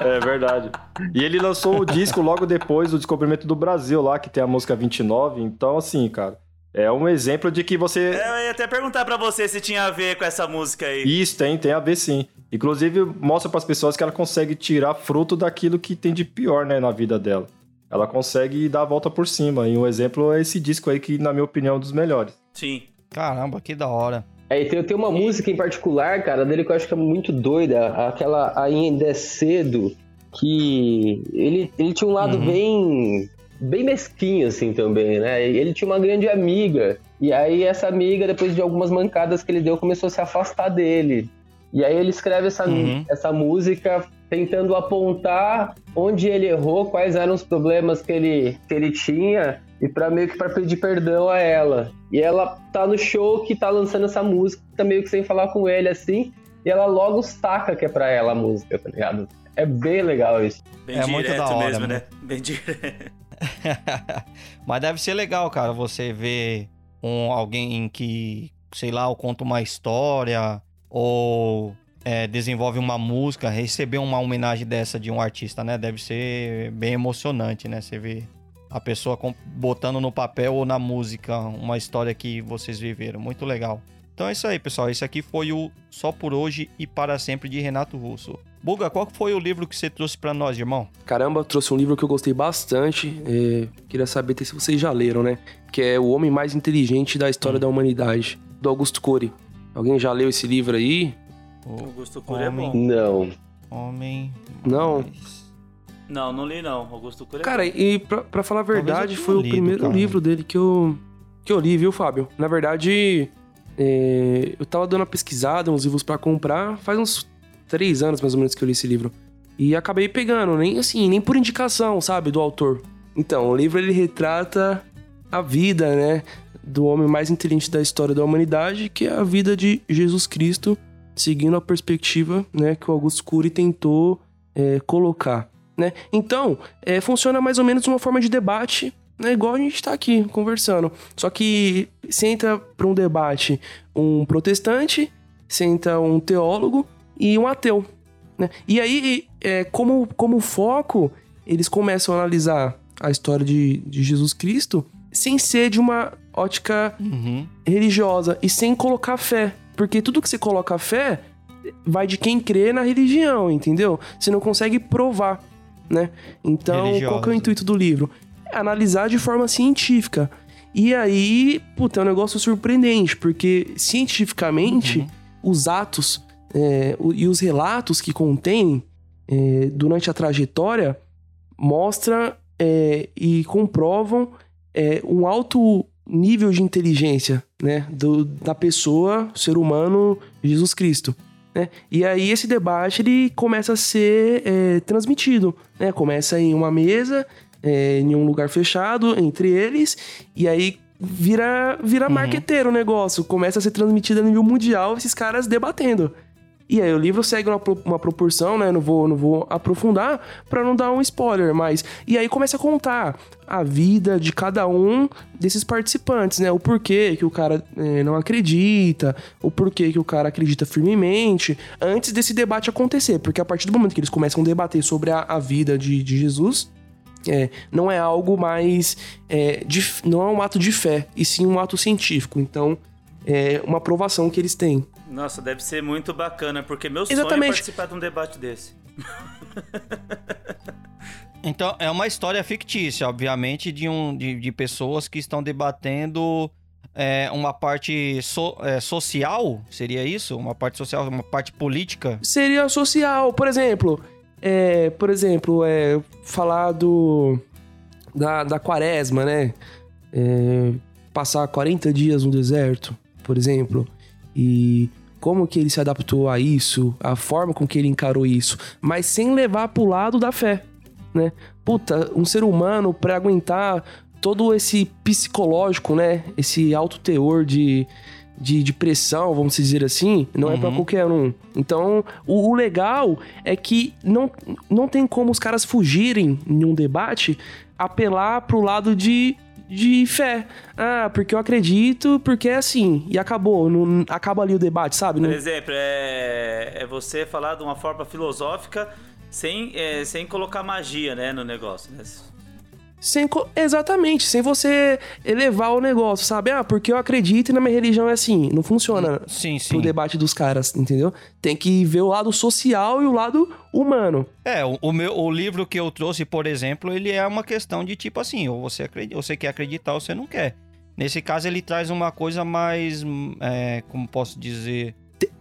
É verdade. E ele lançou o disco logo depois do descobrimento do Brasil, lá, que tem a música 29. Então, assim, cara, é um exemplo de que você. É, Eu ia até perguntar pra você se tinha a ver com essa música aí. Isso tem, tem a ver sim. Inclusive, mostra para as pessoas que ela consegue tirar fruto daquilo que tem de pior, né, na vida dela. Ela consegue dar a volta por cima. E um exemplo é esse disco aí, que, na minha opinião, é um dos melhores. Sim. Caramba, que da hora. É, e tem, tem uma música em particular, cara, dele que eu acho que é muito doida, aquela Ainda é Cedo, que ele, ele tinha um lado Uhum. bem bem mesquinho, assim, também, né? E Ele tinha uma grande amiga, e aí essa amiga, depois de algumas mancadas que ele deu, começou a se afastar dele. E aí ele escreve essa, Uhum. essa música tentando apontar onde ele errou, quais eram os problemas que ele, que ele tinha, e para meio que para pedir perdão a ela. E ela tá no show que tá lançando essa música, tá meio que sem falar com ele assim, e ela logo saca que é pra ela a música, tá ligado? É bem legal isso. Bem É muito direto da hora, mesmo, né? Bem direto. <laughs> Mas deve ser legal, cara, você ver um, alguém que, sei lá, ou conta uma história ou é, desenvolve uma música, receber uma homenagem dessa de um artista, né? Deve ser bem emocionante, né? Você vê a pessoa botando no papel ou na música uma história que vocês viveram. Muito legal. Então é isso aí, pessoal. Esse aqui foi o Só por Hoje e Para Sempre de Renato Russo. Buga, qual foi o livro que você trouxe pra nós, irmão? Caramba, trouxe um livro que eu gostei bastante. é, queria saber se vocês já leram, né? Que é O Homem Mais Inteligente da História da Humanidade, do Augusto Cury. Alguém já leu esse livro aí? O O Augusto Cury é Homem. bom. Não. Homem. Não. mais- Não, não li não. Augusto Cury é Cara, e pra, pra falar a verdade, foi o lido, primeiro cara. livro dele que eu, que eu li, viu, Fábio? Na verdade, é, eu tava dando uma pesquisada, uns livros pra comprar, faz uns três anos mais ou menos que eu li esse livro. E acabei pegando, nem assim, nem por indicação, sabe, do autor. Então, o livro ele retrata a vida, né, do homem mais inteligente da história da humanidade, que é a vida de Jesus Cristo, seguindo a perspectiva, né, que o Augusto Cury tentou é, colocar né? Então, é, funciona mais ou menos uma forma de debate, né? Igual a gente tá aqui conversando. Só que senta para um debate um protestante, senta um teólogo e um ateu, né? E aí, é, como, como foco, eles começam a analisar a história de, de Jesus Cristo sem ser de uma ótica Uhum. religiosa e sem colocar fé. Porque tudo que você coloca fé vai de quem crê na religião, entendeu? Você não consegue provar, né? Então, qual que é o Religiosa. intuito do livro? Analisar de forma científica. E aí, puta, é um negócio surpreendente, porque cientificamente, os atos é, e os relatos que contém é, durante a trajetória mostra é, e comprovam é, um alto nível de inteligência, né, do, da pessoa, ser humano, Jesus Cristo. Né? E aí esse debate ele começa a ser é, transmitido, né? Começa em uma mesa, é, em um lugar fechado entre eles, e aí vira vira Uhum. marqueteiro o negócio, começa a ser transmitido a nível mundial, esses caras debatendo. E aí o livro segue uma, uma proporção, né? Não vou, não vou aprofundar pra não dar um spoiler, mas e aí começa a contar a vida de cada um desses participantes, né? O porquê que o cara eh, não acredita, o porquê que o cara acredita firmemente, antes desse debate acontecer, porque a partir do momento que eles começam a debater sobre a, a vida de, de Jesus, é, não é algo mais. é, de- não é um ato de fé, e sim um ato científico. Então, é uma aprovação que eles têm. Nossa, deve ser muito bacana, porque meu sonho é Exatamente. participar de um debate desse. <laughs> Então, é uma história fictícia, obviamente, de, um, de, de pessoas que estão debatendo é, uma parte so- é, social, seria isso? Uma parte social, uma parte política? seria social. Por exemplo, é, por exemplo, é, falar do da, da quaresma, né? É, passar 40 dias no deserto, por exemplo, e como que ele se adaptou a isso, a forma com que ele encarou isso, mas sem levar pro lado da fé, né? Puta, um ser humano para aguentar todo esse psicológico, né? Esse alto teor de, de, de pressão, vamos dizer assim, não uhum. é para qualquer um. Então, o, o, legal é que não, não tem como os caras fugirem em um debate apelar pro lado de de fé. Ah, porque eu acredito, porque é assim. E acabou. Não, acaba ali o debate, sabe? Por exemplo, é, é você falar de uma forma filosófica sem, é, sem colocar magia né, no negócio. Né? Sem, exatamente, sem você elevar o negócio, sabe? Ah, porque eu acredito e na minha religião é assim. Não funciona sim, sim. pro debate dos caras, entendeu? Tem que ver o lado social e o lado humano. É, o, o meu, o livro que eu trouxe, por exemplo, ele é uma questão de tipo assim, ou você, acredita, você quer acreditar ou você não quer. Nesse caso, ele traz uma coisa mais, é, como posso dizer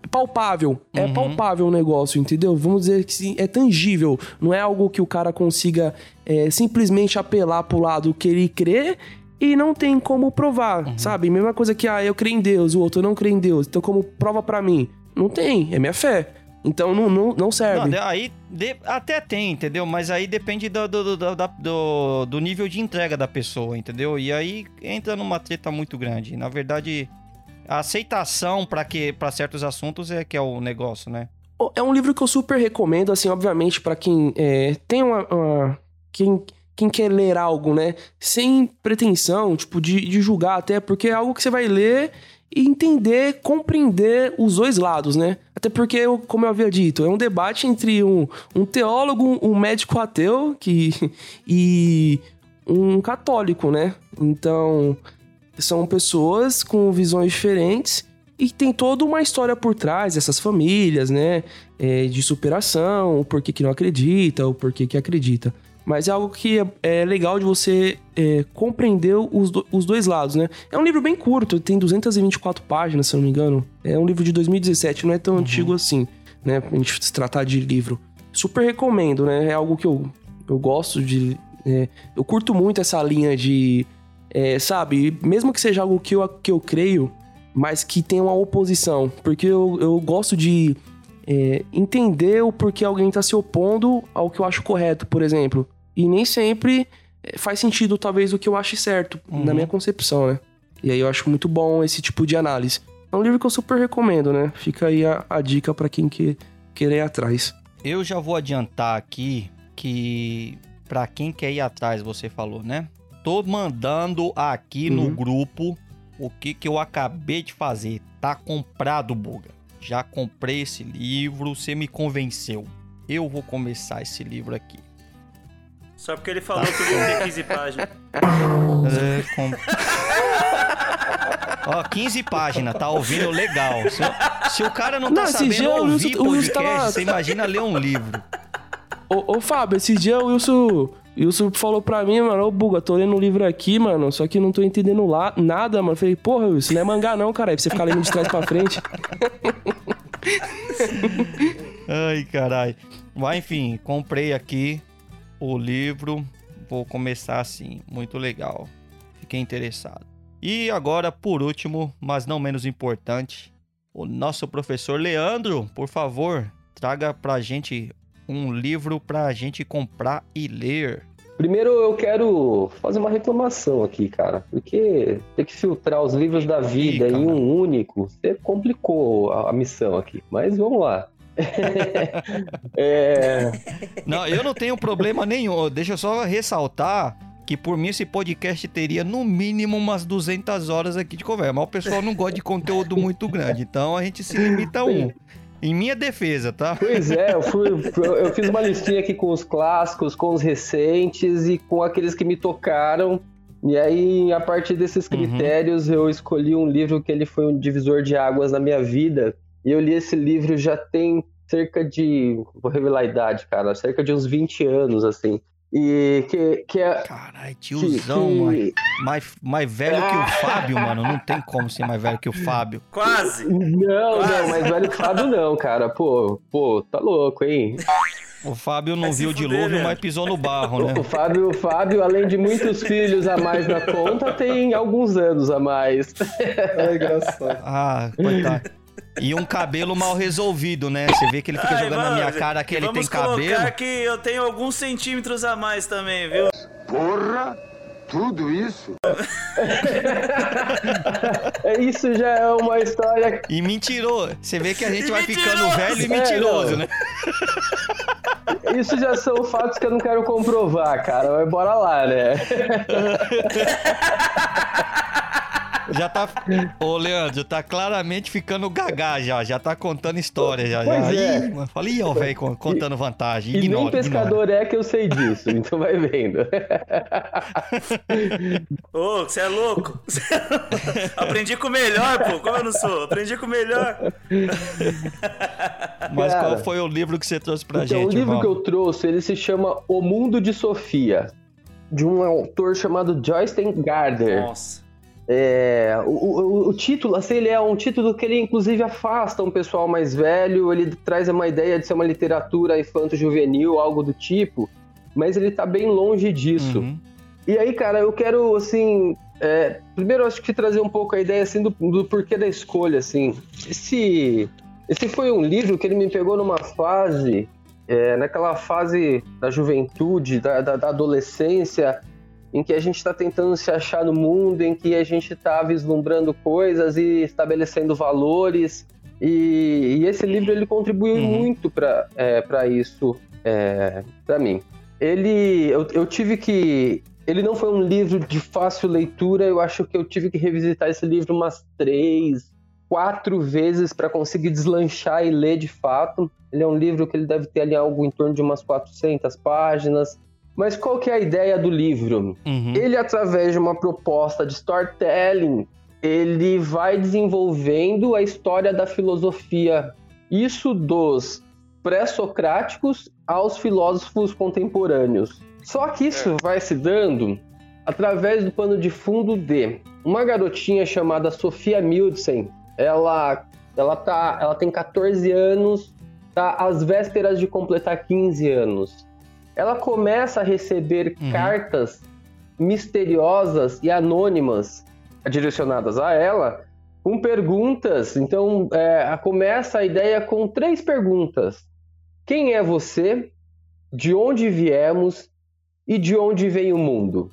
palpável. É uhum. palpável o negócio, entendeu? Vamos dizer que sim, é tangível. Não é algo que o cara consiga é, simplesmente apelar pro lado que ele crê e não tem como provar, uhum. sabe? Mesma coisa que, ah, eu creio em Deus, o outro não crê em Deus. Então, como prova para mim? Não tem, é minha fé. Então não, não, não serve. Não, aí de, até tem, entendeu? Mas aí depende do, do, do, do, do nível de entrega da pessoa, entendeu? E aí entra numa treta muito grande. Na verdade, a aceitação para que para certos assuntos é que é o negócio, né? É um livro que eu super recomendo, assim, obviamente, para quem é, tem uma, uma, quem, quem quer ler algo, né? Sem pretensão, tipo, de, de julgar até, porque é algo que você vai ler e entender, compreender os dois lados, né? Até porque, como eu havia dito, é um debate entre um, um teólogo, um médico ateu que, <laughs> e um católico, né? Então, são pessoas com visões diferentes e tem toda uma história por trás dessas famílias, né? É, de superação, o porquê que não acredita, o porquê que acredita. Mas é algo que é, é legal de você é, compreender os, do, os dois lados, né? É um livro bem curto, tem 224 páginas, se eu não me engano. É um livro de 2017, não é tão uhum. antigo assim, né? Pra gente se tratar de livro. Super recomendo, né? É algo que eu, eu gosto de. É, eu curto muito essa linha de é, sabe, mesmo que seja algo que eu, que eu creio, mas que tenha uma oposição, porque eu, eu gosto de é, entender o porquê alguém está se opondo ao que eu acho correto, por exemplo. E nem sempre é, faz sentido, talvez, o que eu ache certo, uhum. na minha concepção, né? E aí eu acho muito bom esse tipo de análise. É um livro que eu super recomendo, né? Fica aí a, a dica para quem que, querer ir atrás. Eu já vou adiantar aqui que para quem quer ir atrás, você falou, né? Tô mandando aqui uhum. no grupo o que, que eu acabei de fazer. Tá comprado, Buga. Já comprei esse livro, você me convenceu. Eu vou começar esse livro aqui. Só porque ele falou tá. que o livro tem 15 páginas. É, com... Ó, 15 páginas, tá ouvindo legal. Se, se o cara não tá não, sabendo ouvir podcast, tava... você imagina ler um livro. Ô, ô Fábio, esse dia o Wilson e o Wilson falou pra mim, mano, ô Buga, tô lendo um livro aqui, mano, só que não tô entendendo lá nada, mano. falei, porra, Wilson, não é mangá não, cara, pra você ficar lendo de trás pra frente. <laughs> Ai, caralho. Mas enfim, comprei aqui o livro. Vou começar assim, muito legal. Fiquei interessado. E agora, por último, mas não menos importante, o nosso professor Leandro, por favor, traga pra gente um livro pra gente comprar e ler. Primeiro eu quero fazer uma reclamação aqui, cara, porque ter que filtrar os livros da vida Ih, em um único, você complicou a, a missão aqui. Mas vamos lá. <laughs> é... Não, eu não tenho problema nenhum. Deixa eu só ressaltar que por mim esse podcast teria no mínimo umas 200 horas aqui de conversa. Mas o pessoal não gosta de conteúdo muito grande, então a gente se limita a um. Em minha defesa, tá? Pois é, eu, fui, <laughs> eu fiz uma listinha aqui com os clássicos, com os recentes e com aqueles que me tocaram. E aí, a partir desses uhum. critérios, uhum. eu escolhi um livro que ele foi um divisor de águas na minha vida. E eu li esse livro já tem cerca de. Vou revelar a idade, cara. Cerca de uns 20 anos, assim. E que, que é. Caralho, tiozão, que, mano. Mais, mais velho que o <laughs> Fábio, mano. Não tem como ser mais velho que o Fábio. Quase! Não, Quase. não, mais velho que o Fábio não, cara. Pô, pô, tá louco, hein? O Fábio não Vai viu o dilúvio, mas pisou no barro, né? O Fábio, o Fábio, além de muitos filhos a mais na conta, tem alguns anos a mais. É engraçado. Ah, coitado. E um cabelo mal resolvido, né? Você vê que ele fica Ai, jogando vamos, na minha cara que ele tem cabelo. Vamos colocar que eu tenho alguns centímetros a mais também, viu? Porra! Tudo isso? É, Isso já é uma história. E mentiroso. Você vê que a gente E vai ficando mentiroso. velho e É, mentiroso, não. né? Isso já são fatos que eu não quero comprovar, cara. Mas bora lá, né? <laughs> Já tá. Ô, Leandro, tá claramente ficando gagá já. Já tá contando história já. Pois já. é. Ih, ih, ó, velho, con- contando vantagem. E nem Ignora, ignora. pescador é que eu sei disso, então vai vendo. Ô, você é louco? <laughs> Aprendi com o melhor, pô. Como eu não sou? Aprendi com o melhor. <laughs> Mas Cara, qual foi o livro que você trouxe pra então, gente, o livro irmão? que eu trouxe, ele se chama O Mundo de Sofia, de um autor chamado Joyce Gardner. Nossa. É, o, o- o título, assim, ele é um título que ele inclusive afasta um pessoal mais velho, ele traz uma ideia de ser uma literatura infanto-juvenil, algo do tipo, mas ele tá bem longe disso. Uhum. E aí, cara, eu quero, assim, é, primeiro acho que trazer um pouco a ideia, assim, do, do porquê da escolha, assim. Esse, esse foi um livro que ele me pegou numa fase, é, naquela fase da juventude, da, da- da adolescência, em que a gente está tentando se achar no mundo, em que a gente está vislumbrando coisas e estabelecendo valores. E, e esse livro ele contribuiu Uhum. muito para é, pra isso é, para mim. Ele, eu, eu tive que, ele não foi um livro de fácil leitura. Eu acho que eu tive que revisitar esse livro umas três, quatro vezes para conseguir deslanchar e ler de fato. Ele é um livro que ele deve ter ali algo em torno de umas 400 páginas. Mas qual que é a ideia do livro? Uhum. Ele, através de uma proposta de storytelling, ele vai desenvolvendo a história da filosofia. Isso dos pré-socráticos aos filósofos contemporâneos. Só que isso vai se dando através do pano de fundo de uma garotinha chamada Sofia Mildsen. Ela, ela, tá, ela tem 14 anos, tá às vésperas de completar 15 anos. Ela começa a receber Uhum. cartas misteriosas e anônimas direcionadas a ela com perguntas. Então, é, começa a ideia com três perguntas: Quem é você? De onde viemos? E de onde vem o mundo?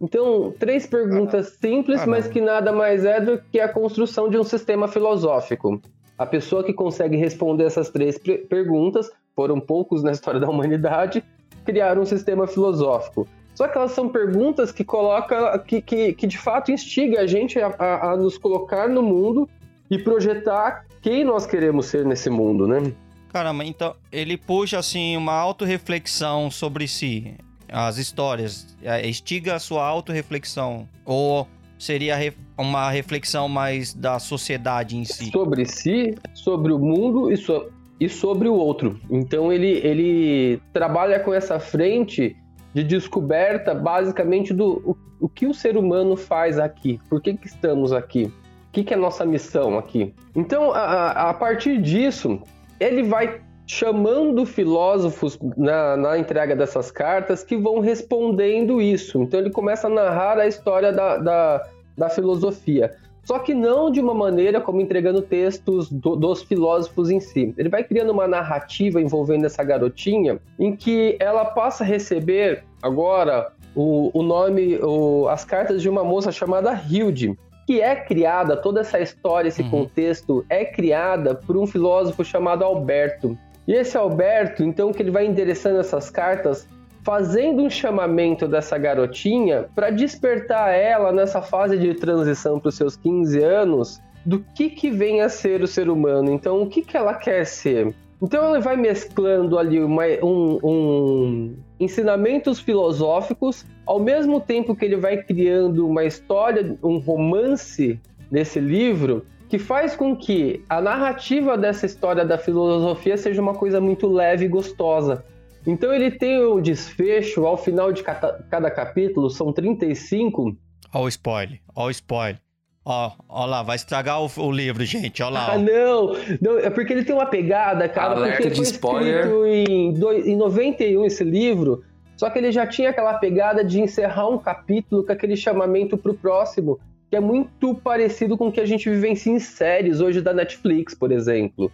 Então, três perguntas simples, Caramba. mas que nada mais é do que a construção de um sistema filosófico. A pessoa que consegue responder essas três perguntas, foram poucos na história da humanidade, criaram um sistema filosófico. Só que elas são perguntas que coloca, que, que, que de fato instiga a gente a, a- a nos colocar no mundo e projetar quem nós queremos ser nesse mundo, né? Caramba, então ele puxa assim uma autorreflexão sobre si, as histórias, é, instiga a sua autorreflexão ou seria uma reflexão mais da sociedade em si? sobre si, sobre o mundo e, so- e sobre o outro. Então ele, ele trabalha com essa frente de descoberta basicamente do o, o que o ser humano faz aqui, por que, que estamos aqui, o que, que é nossa missão aqui. Então, a, a- a partir disso, ele vai chamando filósofos na, na entrega dessas cartas que vão respondendo isso. Então ele começa a narrar a história da, da, da filosofia. Só que não de uma maneira como entregando textos do- dos filósofos em si. Ele vai criando uma narrativa envolvendo essa garotinha em que ela passa a receber agora o, o nome, o- as cartas de uma moça chamada Hilde, que é criada, toda essa história, esse Uhum. contexto é criada por um filósofo chamado Alberto. E esse Alberto, então, que ele vai endereçando essas cartas, fazendo um chamamento dessa garotinha para despertar ela nessa fase de transição para os seus 15 anos do que que vem a ser o ser humano. Então, o que que ela quer ser? Então, ele vai mesclando ali uma- um, um ensinamentos filosóficos, ao mesmo tempo que ele vai criando uma história, um romance nesse livro, que faz com que a narrativa dessa história da filosofia seja uma coisa muito leve e gostosa. Então ele tem o desfecho ao final de cada, cada capítulo, são 35. Ó o spoiler, ó o spoiler. Ó, ó lá, vai estragar o, o livro, gente, ó lá. Ah, ó. não, não! É porque ele tem uma pegada, cara, Alerta porque de foi spoiler. escrito em, doi- em 91 esse livro, só que ele já tinha aquela pegada de encerrar um capítulo com aquele chamamento pro próximo, que é muito parecido com o que a gente vivencia em séries hoje da Netflix, por exemplo.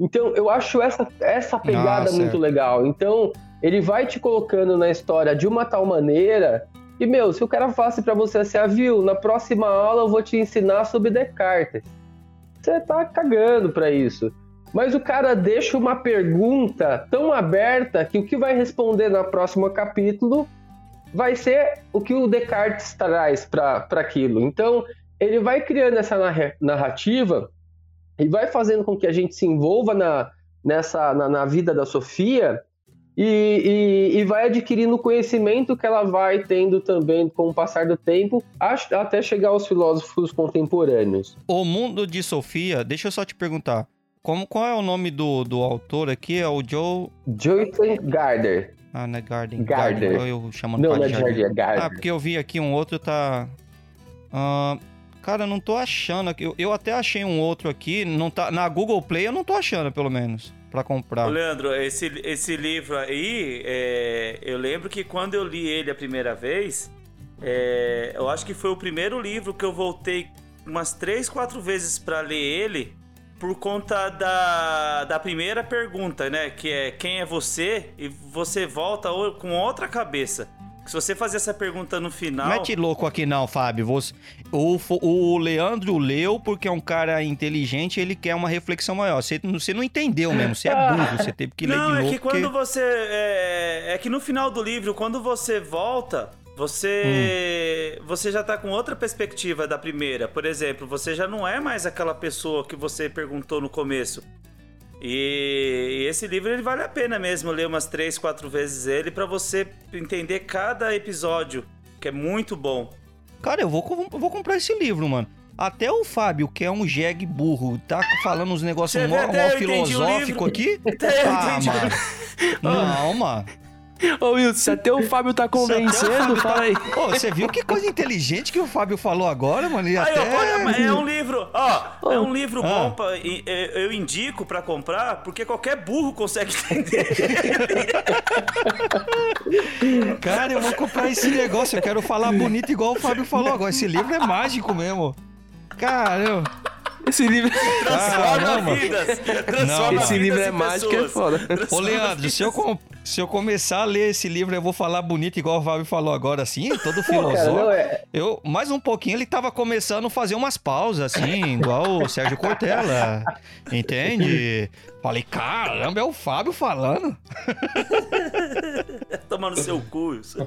Então, eu acho essa, essa pegada Ah, muito certo. legal. Então, ele vai te colocando na história de uma tal maneira E, meu, se o cara falasse para você assim, ah, viu, na próxima aula eu vou te ensinar sobre Descartes. Você tá cagando para isso. Mas o cara deixa uma pergunta tão aberta que o que vai responder no próximo capítulo vai ser o que o Descartes traz para aquilo. Então, ele vai criando essa narrativa e vai fazendo com que a gente se envolva na, nessa, na, na vida da Sofia e, e, e, vai adquirindo conhecimento que ela vai tendo também com o passar do tempo, até chegar aos filósofos contemporâneos. O mundo de Sofia, deixa eu só te perguntar. Como, qual é o nome do, do autor aqui? É o Joe. Jonathan Gardner. Ah, não é Garden. Gardner. Garden. Eu chamando não, não é Jardim, é Gardner. Ah, porque eu vi aqui um outro tá. Uh, cara, não tô achando. Eu, eu até achei um outro aqui. Não tá, na Google Play eu não tô achando, pelo menos para comprar. Ô, Leandro, esse, esse livro aí, é, eu lembro que quando eu li ele a primeira vez, é, eu acho que foi o primeiro livro que eu voltei umas três, quatro vezes para ler ele por conta da, da primeira pergunta, né? Que é quem é você? E você volta com outra cabeça. Se você fazer essa pergunta no final. Mete louco aqui não, Fábio. Você, o, o Leandro leu porque é um cara inteligente ele quer uma reflexão maior. Você, você não entendeu mesmo, você é burro, você teve que ler não, de novo. Não, é que quando porque... você. É, é, que no final do livro, quando você volta. Você, hum. você já tá com outra perspectiva da primeira. Por exemplo, você já não é mais aquela pessoa que você perguntou no começo. E, esse livro ele vale a pena mesmo ler umas três, quatro vezes ele para você entender cada episódio, que é muito bom. Cara, eu vou, eu vou comprar esse livro, mano. Até o Fábio, que é um jegue burro, tá falando uns negócios mó, mó filosófico aqui. ah, mano. Não, mano. Ô, Wilson, se até o Fábio tá convencendo, fala tá- aí. Ô, você viu que coisa inteligente que o Fábio falou agora, mano? E até... Olha, é um livro, ó, é um livro ah. bom, pra, eu indico pra comprar, porque qualquer burro consegue entender. <laughs> Cara, eu vou comprar esse negócio, eu quero falar bonito igual o Fábio falou agora. Esse livro é mágico mesmo. Caramba. Esse livro. Transforma vidas. Transforma Não, esse livro é mágico, é foda. Ô, Leandro, se eu, se eu começar a ler esse livro, eu vou falar bonito, igual o Fábio falou agora, assim, todo <laughs> filosófico. É... Eu, mais um pouquinho, ele tava começando a fazer umas pausas, assim, <laughs> igual o Sérgio Cortella. Entende? Falei, caramba, é o Fábio falando. <laughs> Tomando seu cu, isso.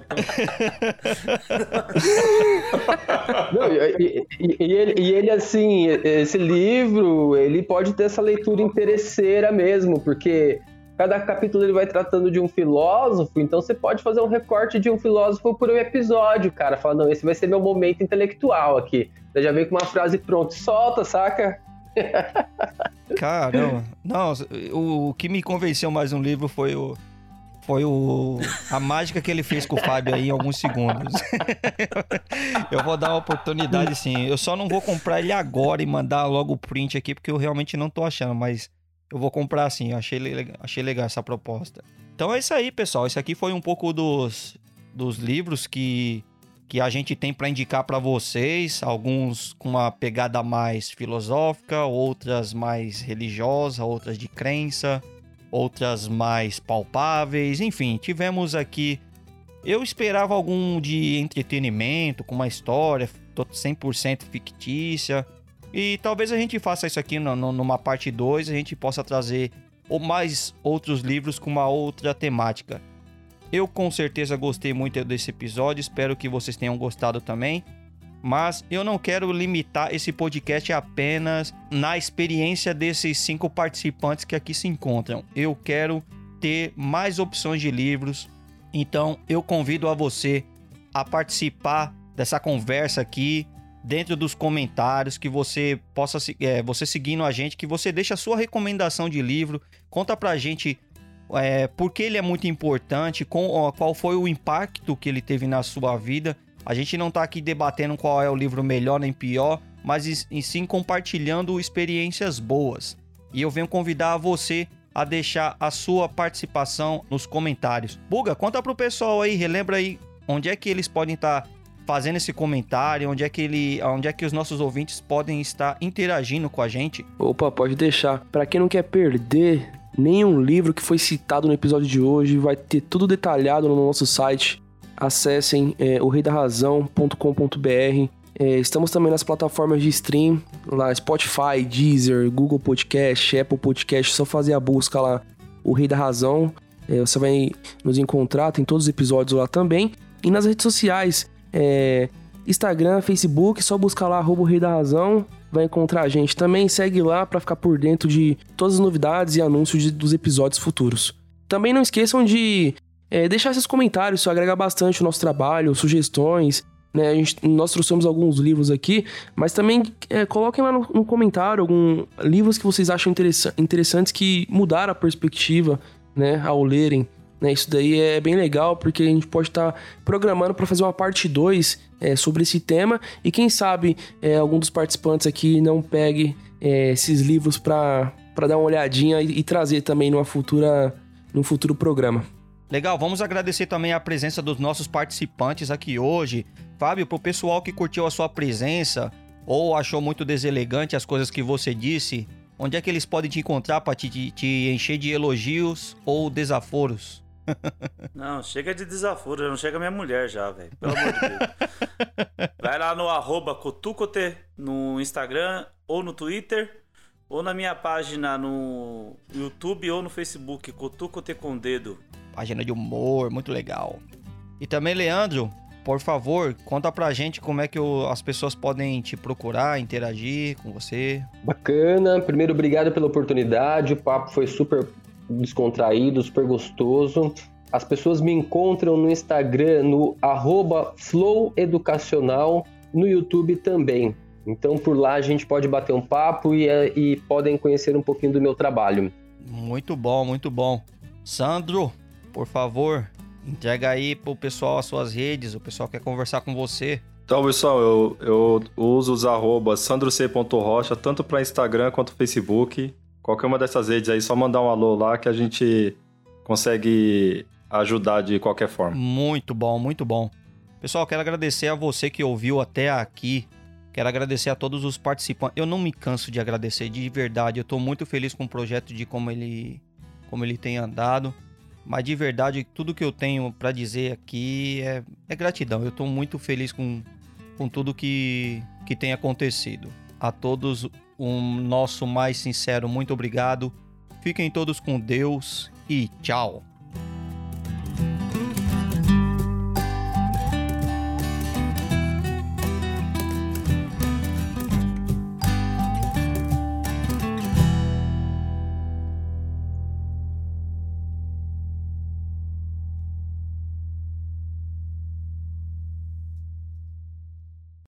Não, e, e, e, ele, e ele, assim, esse livro, ele pode ter essa leitura interesseira mesmo, porque cada capítulo ele vai tratando de um filósofo, então você pode fazer um recorte de um filósofo por um episódio, cara. Falando, não, esse vai ser meu momento intelectual aqui. Você já vem com uma frase pronta, solta, saca? <laughs> Caramba. Não, o, que me convenceu mais no livro foi o. Foi o, a mágica que ele fez com o Fábio aí em alguns segundos. <laughs> eu vou dar uma oportunidade sim. Eu só não vou comprar ele agora e mandar logo o print aqui, porque eu realmente não tô achando, mas eu vou comprar sim. Eu achei, achei legal essa proposta. Então é isso aí, pessoal. Esse aqui foi um pouco dos, dos livros que, que a gente tem para indicar para vocês. Alguns com uma pegada mais filosófica, outras mais religiosa, outras de crença, outras mais palpáveis. Enfim, tivemos aqui. Eu esperava algum de entretenimento, com uma história 100% fictícia. E talvez a gente faça isso aqui no, no, numa parte 2, a gente possa trazer ou mais outros livros com uma outra temática. Eu com certeza gostei muito desse episódio, espero que vocês tenham gostado também. Mas eu não quero limitar esse podcast apenas na experiência desses cinco participantes que aqui se encontram. Eu quero ter mais opções de livros. Então eu convido a você a participar dessa conversa aqui, dentro dos comentários, que você possa, é, você seguindo a gente, que você deixe a sua recomendação de livro, conta pra gente é, por que ele é muito importante, com, ó, qual foi o impacto que ele teve na sua vida. A gente não tá aqui debatendo qual é o livro melhor nem pior, mas em sim compartilhando experiências boas. E eu venho convidar você a deixar a sua participação nos comentários. Buga, conta pro pessoal aí, relembra aí onde é que eles podem estar tá fazendo esse comentário, onde é que ele, onde é que os nossos ouvintes podem estar interagindo com a gente. Opa, pode deixar. Para quem não quer perder nenhum livro que foi citado no episódio de hoje, vai ter tudo detalhado no nosso site acessem é, o. É, estamos também nas plataformas de stream, lá Spotify, Deezer, Google Podcast, Apple Podcast, só fazer a busca lá, o Rei da Razão. É, você vai nos encontrar, tem todos os episódios lá também. E nas redes sociais, é, Instagram, Facebook, só buscar lá arroba Rei da Razão, vai encontrar a gente. Também segue lá para ficar por dentro de todas as novidades e anúncios de, dos episódios futuros. Também não esqueçam de é, deixar seus comentários, isso agrega bastante o nosso trabalho, sugestões. Né? A gente, nós trouxemos alguns livros aqui, mas também é, coloquem lá no, no comentário alguns livros que vocês acham interessantes que mudaram a perspectiva né, ao lerem. Né? Isso daí é bem legal porque a gente pode estar tá programando para fazer uma parte 2 é, sobre esse tema e quem sabe é, algum dos participantes aqui não pegue é, esses livros para dar uma olhadinha e, e trazer também numa futura, num futuro programa. Legal, vamos agradecer também a presença dos nossos participantes aqui hoje. Fábio, pro pessoal que curtiu a sua presença ou achou muito deselegante as coisas que você disse, onde é que eles podem te encontrar para te, te, encher de elogios ou desaforos? Não, chega de desaforo, não chega minha mulher já, velho. Pelo amor de Deus. Vai lá no arroba Cotucote no Instagram ou no Twitter ou na minha página no YouTube ou no Facebook, Cotucote com Dedo página de humor, muito legal. E também, Leandro, por favor, conta pra gente como é que o, as pessoas podem te procurar, interagir com você. Bacana. Primeiro, obrigado pela oportunidade. O papo foi super descontraído, super gostoso. As pessoas me encontram no Instagram, no arroba Flow Educacional, no YouTube também. Então, por lá a gente pode bater um papo e, e podem conhecer um pouquinho do meu trabalho. Muito bom, muito bom. Sandro, por favor, entrega aí pro pessoal as suas redes, o pessoal quer conversar com você. Então, pessoal, eu, eu uso os arrobas sandroc.rocha, tanto para Instagram quanto Facebook. Qualquer uma dessas redes aí, só mandar um alô lá que a gente consegue ajudar de qualquer forma. Muito bom, muito bom. Pessoal, quero agradecer a você que ouviu até aqui. Quero agradecer a todos os participantes. Eu não me canso de agradecer, de verdade. Eu estou muito feliz com o projeto de como ele, como ele tem andado. Mas de verdade, tudo que eu tenho para dizer aqui é, é, gratidão. Eu estou muito feliz com, com tudo que, que tem acontecido. A todos, um nosso mais sincero muito obrigado. Fiquem todos com Deus e tchau.